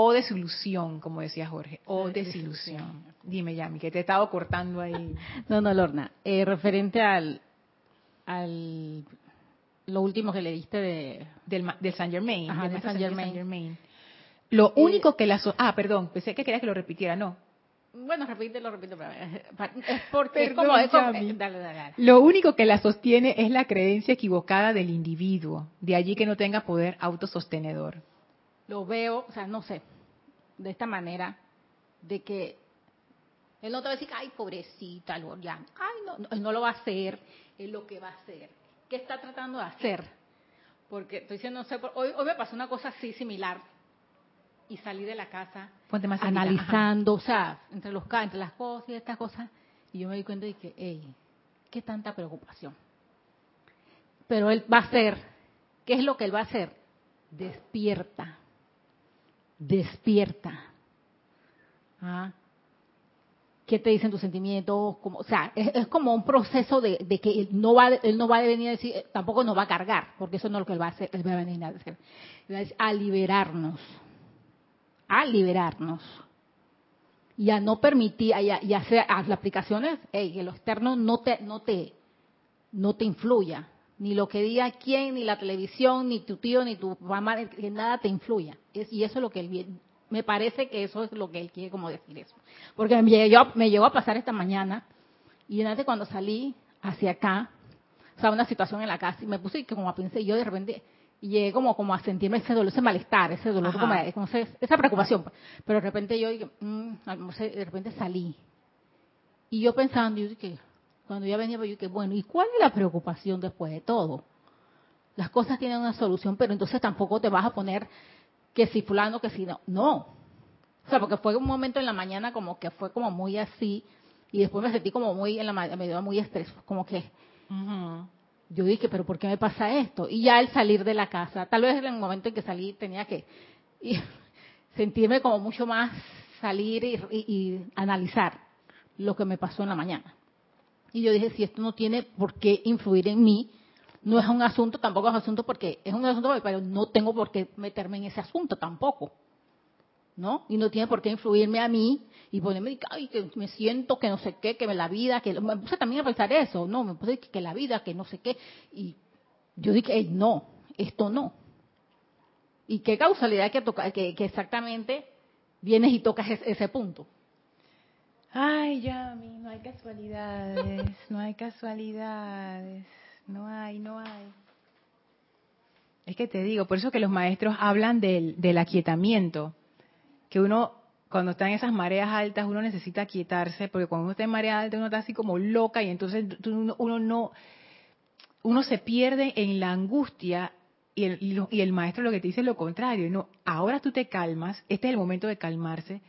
O desilusión, como decía Jorge, o desilusión. Dime, Yami, que te he estado cortando ahí. No, no, Lorna, eh, referente al, al lo último que le diste de del, del Saint Germain, Ajá, de Saint Germain. Lo único que la... ah, perdón, pensé que querías que lo repitiera, no. Bueno, repítelo, repítelo. Es porque es como, es como dale, dale, dale. Lo único que la sostiene es la creencia equivocada del individuo, de allí que no tenga poder autosostenedor. Lo veo, o sea, no sé, de esta manera, de que él no te va a decir, ay, pobrecita, ya, ay, no, no, él no lo va a hacer, es lo que va a hacer. ¿Qué está tratando de hacer? Porque estoy diciendo, no sé, hoy, hoy me pasó una cosa así similar, y salí de la casa analizando, o sea, entre los entre las cosas y estas cosas, y yo me di cuenta de que, hey, qué tanta preocupación. Pero él va a hacer, ¿qué es lo que él va a hacer? Despierta, despierta. ¿Ah? ¿Qué te dicen tus sentimientos? Como, o sea, es, como un proceso de, que él no va, él no va a venir a decir, tampoco nos va a cargar, porque eso no es lo que él va a hacer, él va a venir a hacer, a liberarnos a liberarnos y a no permitir y a, hacer las aplicaciones hey, que lo externo no te no te no te influya ni lo que diga quién ni la televisión ni tu tío ni tu mamá que nada te influya y eso es lo que él me parece que eso es lo que él quiere como decir eso porque me llegó, me llegó a pasar esta mañana y antes cuando salí hacia acá o sea una situación en la casa y me puse como a pensar yo de repente y llegué como, como a sentirme ese dolor, ese malestar, ese dolor, como, esa preocupación. Pero de repente yo dije, mm, de repente salí. Y yo pensando, yo dije, cuando ya venía, yo dije, bueno, ¿y cuál es la preocupación después de todo? Las cosas tienen una solución, pero entonces tampoco te vas a poner que si fulano, que si no. No. O sea, porque fue un momento en la mañana como que fue como muy así, y después me sentí como muy, en la me dio muy estrés, como que yo dije, pero ¿por qué me pasa esto? Y ya al salir de la casa, tal vez en el momento en que salí tenía que sentirme como mucho más salir y, analizar lo que me pasó en la mañana. Y yo dije, si esto no tiene por qué influir en mí, no es un asunto, tampoco es un asunto porque es un asunto, pero no tengo por qué meterme en ese asunto tampoco. ¿No? Y no tiene por qué influirme a mí y ponerme, ay, que me siento que no sé qué, que la vida, que me puse también a pensar eso, no, me puse que, la vida, que no sé qué, y yo dije, no, esto no. Y qué causalidad que, toca, que, exactamente vienes y tocas ese, punto. Ay, Yami, no hay casualidades, no hay casualidades, no hay, no hay. Es que te digo, por eso que los maestros hablan del, del aquietamiento, que uno cuando está en esas mareas altas uno necesita quietarse, porque cuando uno está en marea alta uno está así como loca y entonces uno, no, uno se pierde en la angustia y el, y el maestro lo que te dice es lo contrario. No, ahora tú te calmas, este es el momento de calmarse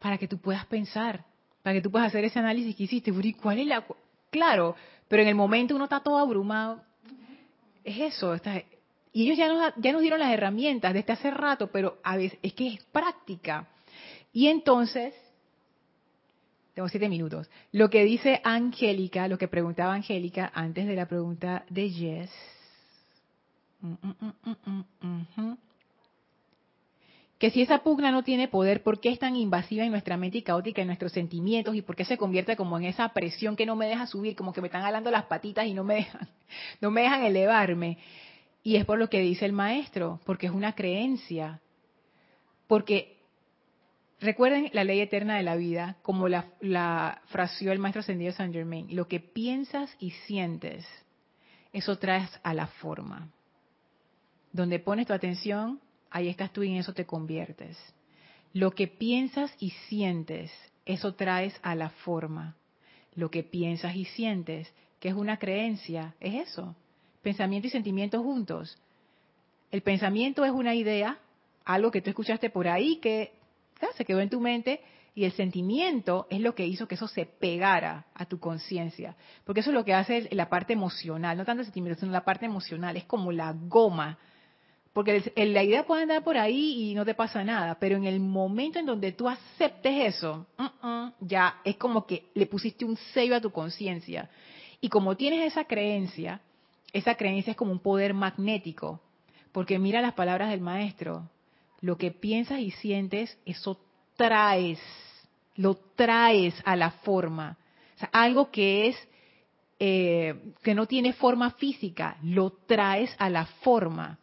para que tú puedas pensar, para que tú puedas hacer ese análisis que hiciste. ¿Cuál es la...? Claro, pero en el momento uno está todo abrumado. Es eso, está, y ellos ya nos, ya nos dieron las herramientas desde hace rato, pero a veces es que es práctica. Y entonces, tengo siete minutos, lo que dice Angélica, lo que preguntaba Angélica antes de la pregunta de Jess. Mm, mm, mm, que si esa pugna no tiene poder, ¿por qué es tan invasiva en nuestra mente y caótica en nuestros sentimientos? ¿Y por qué se convierte como en esa presión que no me deja subir, como que me están jalando las patitas y no me dejan, no me dejan elevarme? Y es por lo que dice el maestro, porque es una creencia. Porque recuerden la ley eterna de la vida, como la, la fraseó el maestro ascendido Saint Germain, lo que piensas y sientes, eso traes a la forma. Donde pones tu atención, ahí estás tú y en eso te conviertes. Lo que piensas y sientes, eso traes a la forma. Lo que piensas y sientes, que es una creencia, es eso pensamiento y sentimiento juntos. El pensamiento es una idea, algo que tú escuchaste por ahí que se quedó en tu mente, y el sentimiento es lo que hizo que eso se pegara a tu conciencia. Porque eso es lo que hace la parte emocional, no tanto el sentimiento, sino la parte emocional, es como la goma. Porque la idea puede andar por ahí y no te pasa nada, pero en el momento en donde tú aceptes eso, uh-uh, ya es como que le pusiste un sello a tu conciencia. Y como tienes esa creencia, esa creencia es como un poder magnético, porque mira las palabras del maestro, lo que piensas y sientes, eso traes, lo traes a la forma. O sea, algo que es, eh, que no tiene forma física, lo traes a la forma.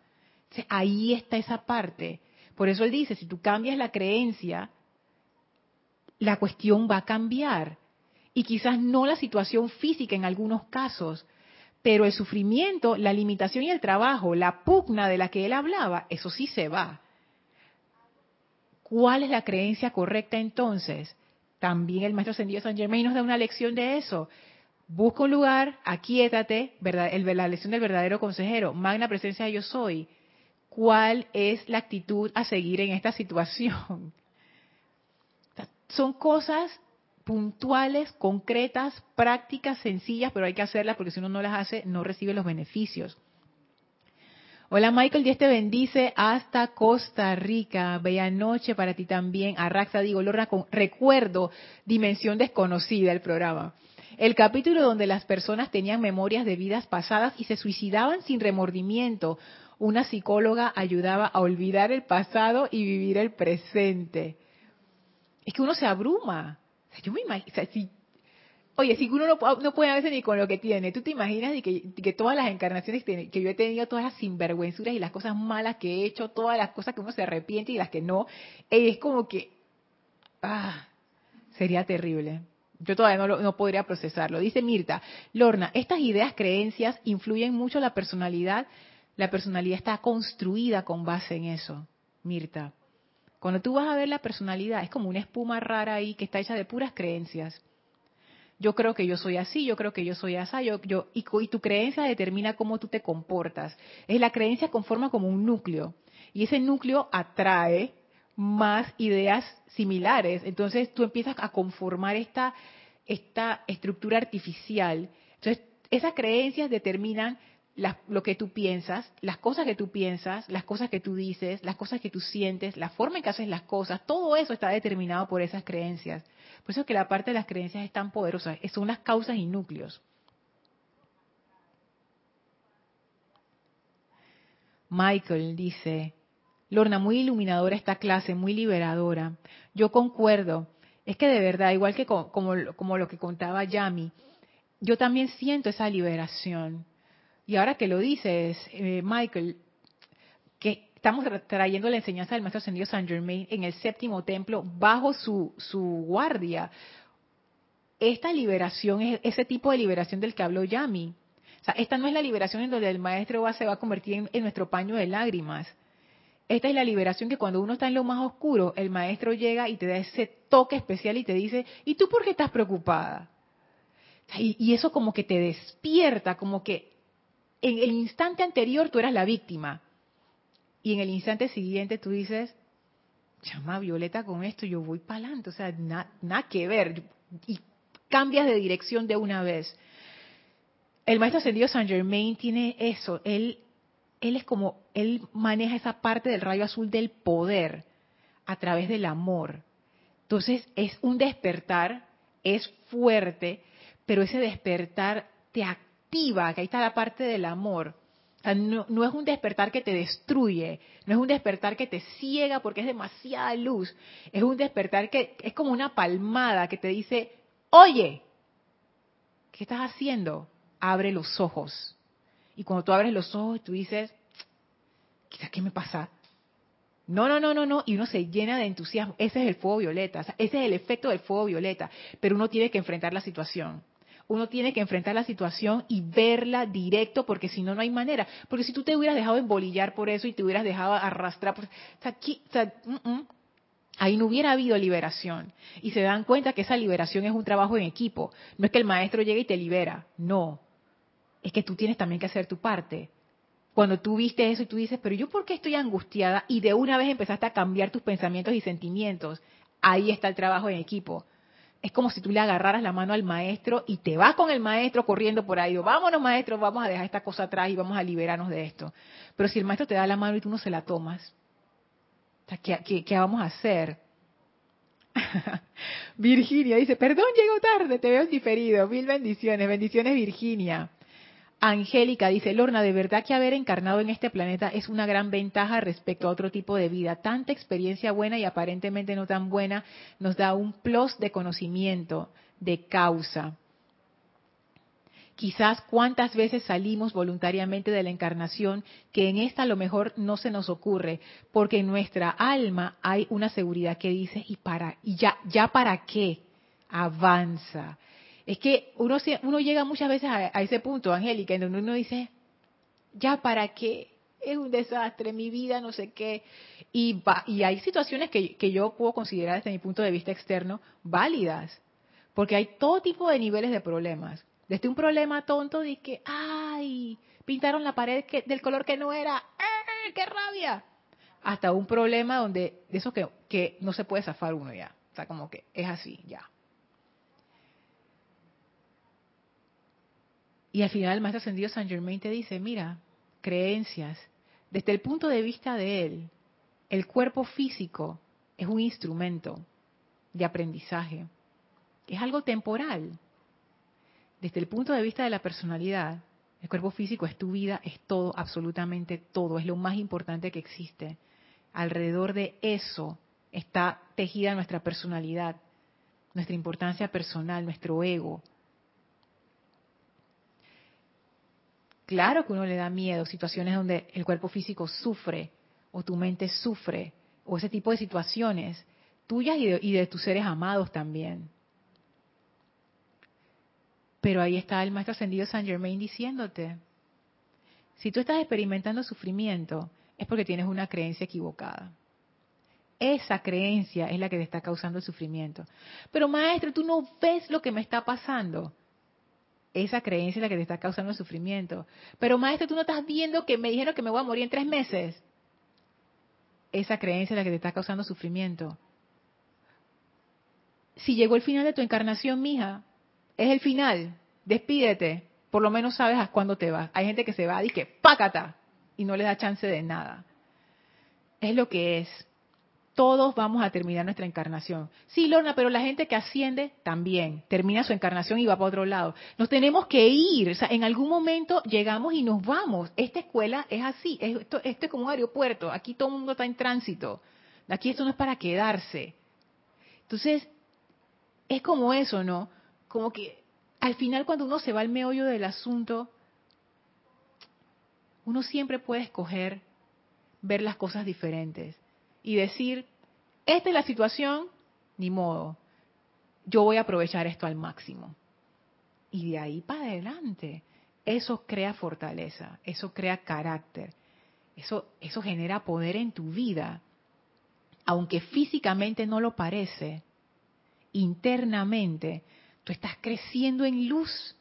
Ahí está esa parte. Por eso él dice, si tú cambias la creencia, la cuestión va a cambiar. Y quizás no la situación física en algunos casos, pero el sufrimiento, la limitación y el trabajo, la pugna de la que él hablaba, eso sí se va. ¿Cuál es la creencia correcta entonces? También el maestro ascendido San Germain nos da una lección de eso. Busca un lugar, aquíétate, la lección del verdadero consejero, magna presencia yo soy. ¿Cuál es la actitud a seguir en esta situación? Son cosas puntuales, concretas, prácticas, sencillas, pero hay que hacerlas porque si uno no las hace, no recibe los beneficios. Hola Michael, Dios te bendice hasta Costa Rica. Bella noche para ti también. Arraxa, digo, con recuerdo, dimensión desconocida el programa. El capítulo donde las personas tenían memorias de vidas pasadas y se suicidaban sin remordimiento. Una psicóloga ayudaba a olvidar el pasado y vivir el presente. Es que uno se abruma yo me imagino, si, oye, si uno no, puede a veces ni con lo que tiene, tú te imaginas de que, todas las encarnaciones que, yo he tenido, todas las sinvergüenzuras y las cosas malas que he hecho, todas las cosas que uno se arrepiente y las que no, es como que, ah, sería terrible. Yo todavía no, no podría procesarlo. Dice Mirta, Lorna, estas ideas, creencias influyen mucho en la personalidad. La personalidad está construida con base en eso, Mirta. Cuando tú vas a ver la personalidad, es como una espuma rara ahí que está hecha de puras creencias. Yo creo que yo soy así, yo creo que yo soy así, yo, yo, y, tu creencia determina cómo tú te comportas. Es la creencia conforma como un núcleo. Y ese núcleo atrae más ideas similares. Entonces tú empiezas a conformar esta, esta estructura artificial. Entonces, esas creencias determinan lo que tú piensas, las cosas que tú piensas, las cosas que tú dices, las cosas que tú sientes, la forma en que haces las cosas, todo eso está determinado por esas creencias. Por eso es que la parte de las creencias es tan poderosa, son las causas y núcleos. Michael dice, Lorna, muy iluminadora esta clase, muy liberadora. Yo concuerdo. Es que de verdad, igual que como, como lo que contaba Yami, yo también siento esa liberación y ahora que lo dices, eh, Michael, que estamos trayendo la enseñanza del Maestro Ascendido San Germain en el séptimo templo bajo su, su guardia. Esta liberación es ese tipo de liberación del que habló Yami. O sea, esta no es la liberación en donde el Maestro va, se va a convertir en, nuestro paño de lágrimas. Esta es la liberación que cuando uno está en lo más oscuro, el maestro llega y te da ese toque especial y te dice, ¿y tú por qué estás preocupada? Y, y eso como que te despierta, como que en el instante anterior tú eras la víctima. Y en el instante siguiente tú dices, llama Violeta con esto, yo voy para adelante, o sea, nada que ver. Y cambias de dirección de una vez. El maestro ascendido Saint Germain tiene eso, él, él es como, él maneja esa parte del rayo azul del poder a través del amor. Entonces es un despertar, es fuerte, pero ese despertar te que ahí está la parte del amor no, es un despertar que te destruye, no es un despertar que te ciega porque es demasiada luz, es un despertar que es como una palmada que te dice, oye, ¿qué estás haciendo? Abre los ojos. Y cuando tú abres los ojos, tú dices, ¿qué me pasa? No, no, no, no, no. Y uno se llena de entusiasmo. Ese es el fuego violeta. ese es el efecto del fuego violeta. Pero uno tiene que enfrentar la situación uno tiene que enfrentar la situación y verla directo, porque si no, no hay manera. Porque si tú te hubieras dejado embolillar por eso y te hubieras dejado arrastrar, por, mm, mm, ahí no hubiera habido liberación. Y se dan cuenta que esa liberación es un trabajo en equipo. No es que el maestro llegue y te libera, no. Es que tú tienes también que hacer tu parte. Cuando tú viste eso y tú dices, pero yo por qué estoy angustiada y de una vez empezaste a cambiar tus pensamientos y sentimientos, ahí está el trabajo en equipo es como si tú le agarraras la mano al maestro y te vas con el maestro corriendo por ahí. Vámonos, maestro, vamos a dejar esta cosa atrás y vamos a liberarnos de esto. Pero si el maestro te da la mano y tú no se la tomas, ¿qué, qué vamos a hacer? Virginia dice, perdón, llego tarde, te veo diferido. Mil bendiciones, bendiciones Virginia. Angélica dice, Lorna, de verdad que haber encarnado en este planeta es una gran ventaja respecto a otro tipo de vida. Tanta experiencia buena y aparentemente no tan buena nos da un plus de conocimiento, de causa. Quizás cuántas veces salimos voluntariamente de la encarnación que en esta a lo mejor no se nos ocurre, porque en nuestra alma hay una seguridad que dice, ¿y para y ya ya para qué? Avanza es que uno, uno llega muchas veces a, ese punto, Angélica, en donde uno dice, ya para qué, es un desastre, mi vida, no sé qué. Y, y hay situaciones que, que yo puedo considerar desde mi punto de vista externo válidas, porque hay todo tipo de niveles de problemas. Desde un problema tonto de que, ay, pintaron la pared del color que no era, ¡eh, qué rabia! Hasta un problema donde, de eso que, que no se puede zafar uno ya. O sea, como que es así, ya. Y al final el Maestro Ascendido San Germain te dice, mira, creencias, desde el punto de vista de él, el cuerpo físico es un instrumento de aprendizaje, es algo temporal. Desde el punto de vista de la personalidad, el cuerpo físico es tu vida, es todo, absolutamente todo, es lo más importante que existe. Alrededor de eso está tejida nuestra personalidad, nuestra importancia personal, nuestro ego, Claro que uno le da miedo, situaciones donde el cuerpo físico sufre o tu mente sufre o ese tipo de situaciones tuyas y de, tus seres amados también. Pero ahí está el maestro ascendido San Germain diciéndote, si tú estás experimentando sufrimiento es porque tienes una creencia equivocada. Esa creencia es la que te está causando el sufrimiento. Pero maestro, tú no ves lo que me está pasando esa creencia es la que te está causando sufrimiento. Pero maestro, tú no estás viendo que me dijeron que me voy a morir en tres meses. Esa creencia es la que te está causando sufrimiento. Si llegó el final de tu encarnación, mija, es el final. Despídete. Por lo menos sabes a cuándo te vas. Hay gente que se va y que pácata y no le da chance de nada. Es lo que es todos vamos a terminar nuestra encarnación. Sí, Lorna, pero la gente que asciende también termina su encarnación y va para otro lado. Nos tenemos que ir, o sea, en algún momento llegamos y nos vamos. Esta escuela es así, esto, esto es como un aeropuerto, aquí todo el mundo está en tránsito. Aquí esto no es para quedarse. Entonces, es como eso, ¿no? Como que al final cuando uno se va al meollo del asunto, uno siempre puede escoger ver las cosas diferentes y decir, esta es la situación, ni modo, yo voy a aprovechar esto al máximo. Y de ahí para adelante, eso crea fortaleza, eso crea carácter, eso, eso genera poder en tu vida. Aunque físicamente no lo parece, internamente tú estás creciendo en luz.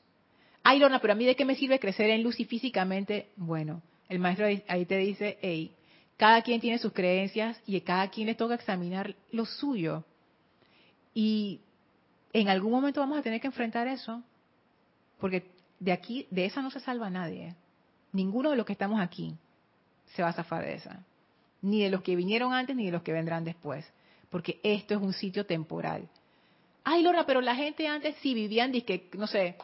Ay, Lorna, pero a mí de qué me sirve crecer en luz y físicamente, bueno, el maestro ahí te dice, hey, cada quien tiene sus creencias y a cada quien le toca examinar lo suyo. Y en algún momento vamos a tener que enfrentar eso, porque de aquí, de esa no se salva nadie. Ninguno de los que estamos aquí se va a zafar de esa. Ni de los que vinieron antes, ni de los que vendrán después. Porque esto es un sitio temporal. Ay, Lora, pero la gente antes sí vivían, que, no sé,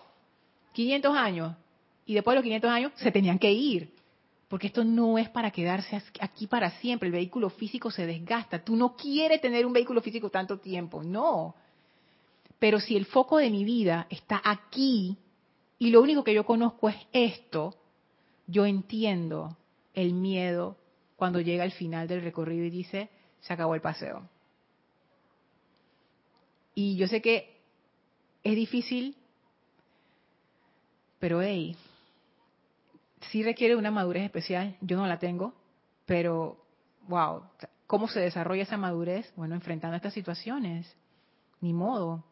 500 años. Y después de los 500 años se tenían que ir porque esto no es para quedarse aquí para siempre. El vehículo físico se desgasta. Tú no quieres tener un vehículo físico tanto tiempo, no. Pero si el foco de mi vida está aquí y lo único que yo conozco es esto, yo entiendo el miedo cuando llega al final del recorrido y dice, se acabó el paseo. Y yo sé que es difícil, pero hey, sí requiere una madurez especial, yo no la tengo, pero wow, ¿cómo se desarrolla esa madurez? Bueno, enfrentando estas situaciones, ni modo.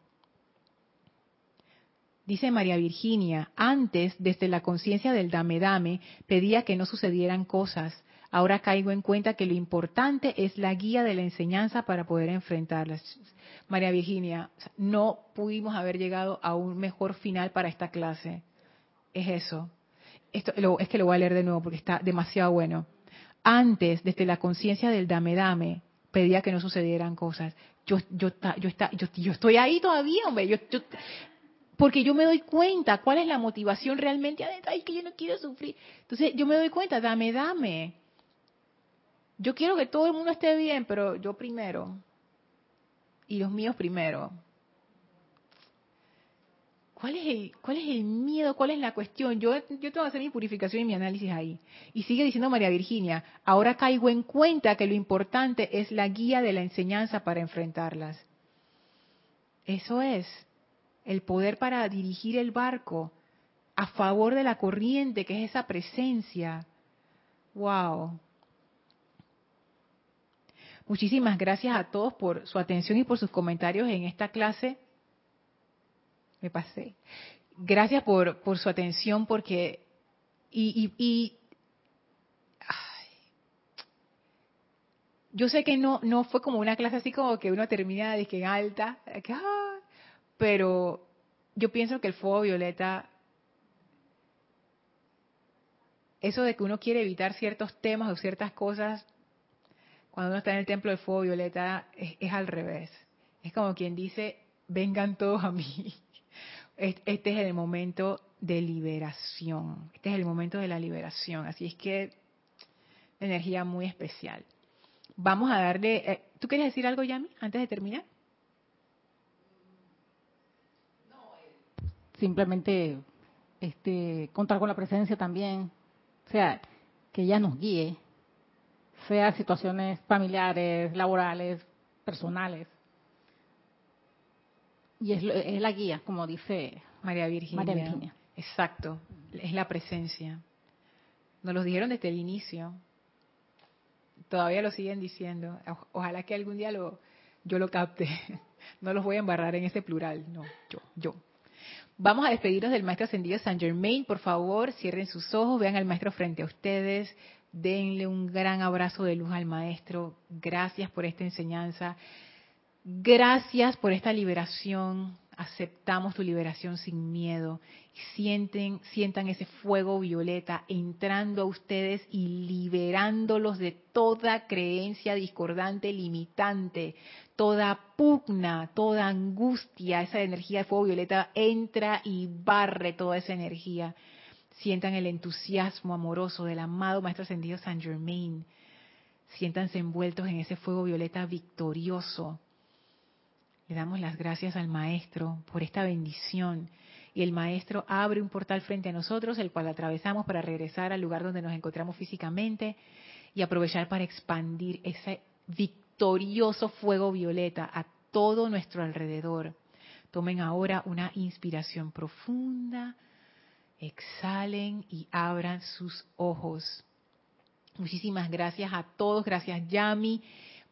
Dice María Virginia, antes, desde la conciencia del dame dame, pedía que no sucedieran cosas. Ahora caigo en cuenta que lo importante es la guía de la enseñanza para poder enfrentarlas. María Virginia, no pudimos haber llegado a un mejor final para esta clase. Es eso, esto es que lo voy a leer de nuevo porque está demasiado bueno. Antes, desde la conciencia del dame dame, pedía que no sucedieran cosas. Yo, yo, yo, yo, yo estoy ahí todavía, hombre. Yo, porque yo me doy cuenta cuál es la motivación realmente. Ay, que yo no quiero sufrir. Entonces, yo me doy cuenta, dame, dame. Yo quiero que todo el mundo esté bien, pero yo primero. Y los míos primero. ¿Cuál es, el, ¿Cuál es el miedo? ¿Cuál es la cuestión? Yo, yo tengo que hacer mi purificación y mi análisis ahí. Y sigue diciendo María Virginia, ahora caigo en cuenta que lo importante es la guía de la enseñanza para enfrentarlas. Eso es, el poder para dirigir el barco a favor de la corriente, que es esa presencia. ¡Wow! Muchísimas gracias a todos por su atención y por sus comentarios en esta clase me pasé. Gracias por, por su atención, porque. Y. y, yo sé que no, no fue como una clase así como que uno termina de que en alta, pero yo pienso que el fuego violeta, eso de que uno quiere evitar ciertos temas o ciertas cosas, cuando uno está en el templo del fuego violeta, es al revés. Es como quien dice, vengan todos a mí. Este es el momento de liberación. Este es el momento de la liberación. Así es que energía muy especial. Vamos a darle. Eh, ¿Tú quieres decir algo, Yami, antes de terminar? Simplemente este, contar con la presencia también. O sea, que ella nos guíe, sea situaciones familiares, laborales, personales y es, la guía, como dice María Virginia. Exacto, es la presencia. Nos lo dijeron desde el inicio. Todavía lo siguen diciendo. Ojalá que algún día lo, yo lo capte. No los voy a embarrar en ese plural. No, yo, yo. Vamos a despedirnos del maestro ascendido San Germain. Por favor, cierren sus ojos, vean al maestro frente a ustedes. Denle un gran abrazo de luz al maestro. Gracias por esta enseñanza. Gracias por esta liberación. Aceptamos tu liberación sin miedo. Sienten, sientan ese fuego violeta entrando a ustedes y liberándolos de toda creencia discordante, limitante, toda pugna, toda angustia. Esa energía de fuego violeta entra y barre toda esa energía. Sientan el entusiasmo amoroso del amado Maestro Ascendido San Germain. Siéntanse envueltos en ese fuego violeta victorioso le damos las gracias al Maestro por esta bendición. Y el Maestro abre un portal frente a nosotros, el cual atravesamos para regresar al lugar donde nos encontramos físicamente y aprovechar para expandir ese victorioso fuego violeta a todo nuestro alrededor. Tomen ahora una inspiración profunda, exhalen y abran sus ojos. Muchísimas gracias a todos, gracias Yami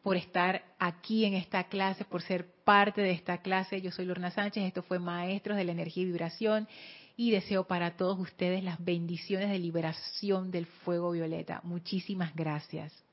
por estar aquí en esta clase, por ser parte de esta clase. Yo soy Lorna Sánchez, esto fue Maestros de la Energía y Vibración y deseo para todos ustedes las bendiciones de liberación del fuego violeta. Muchísimas gracias.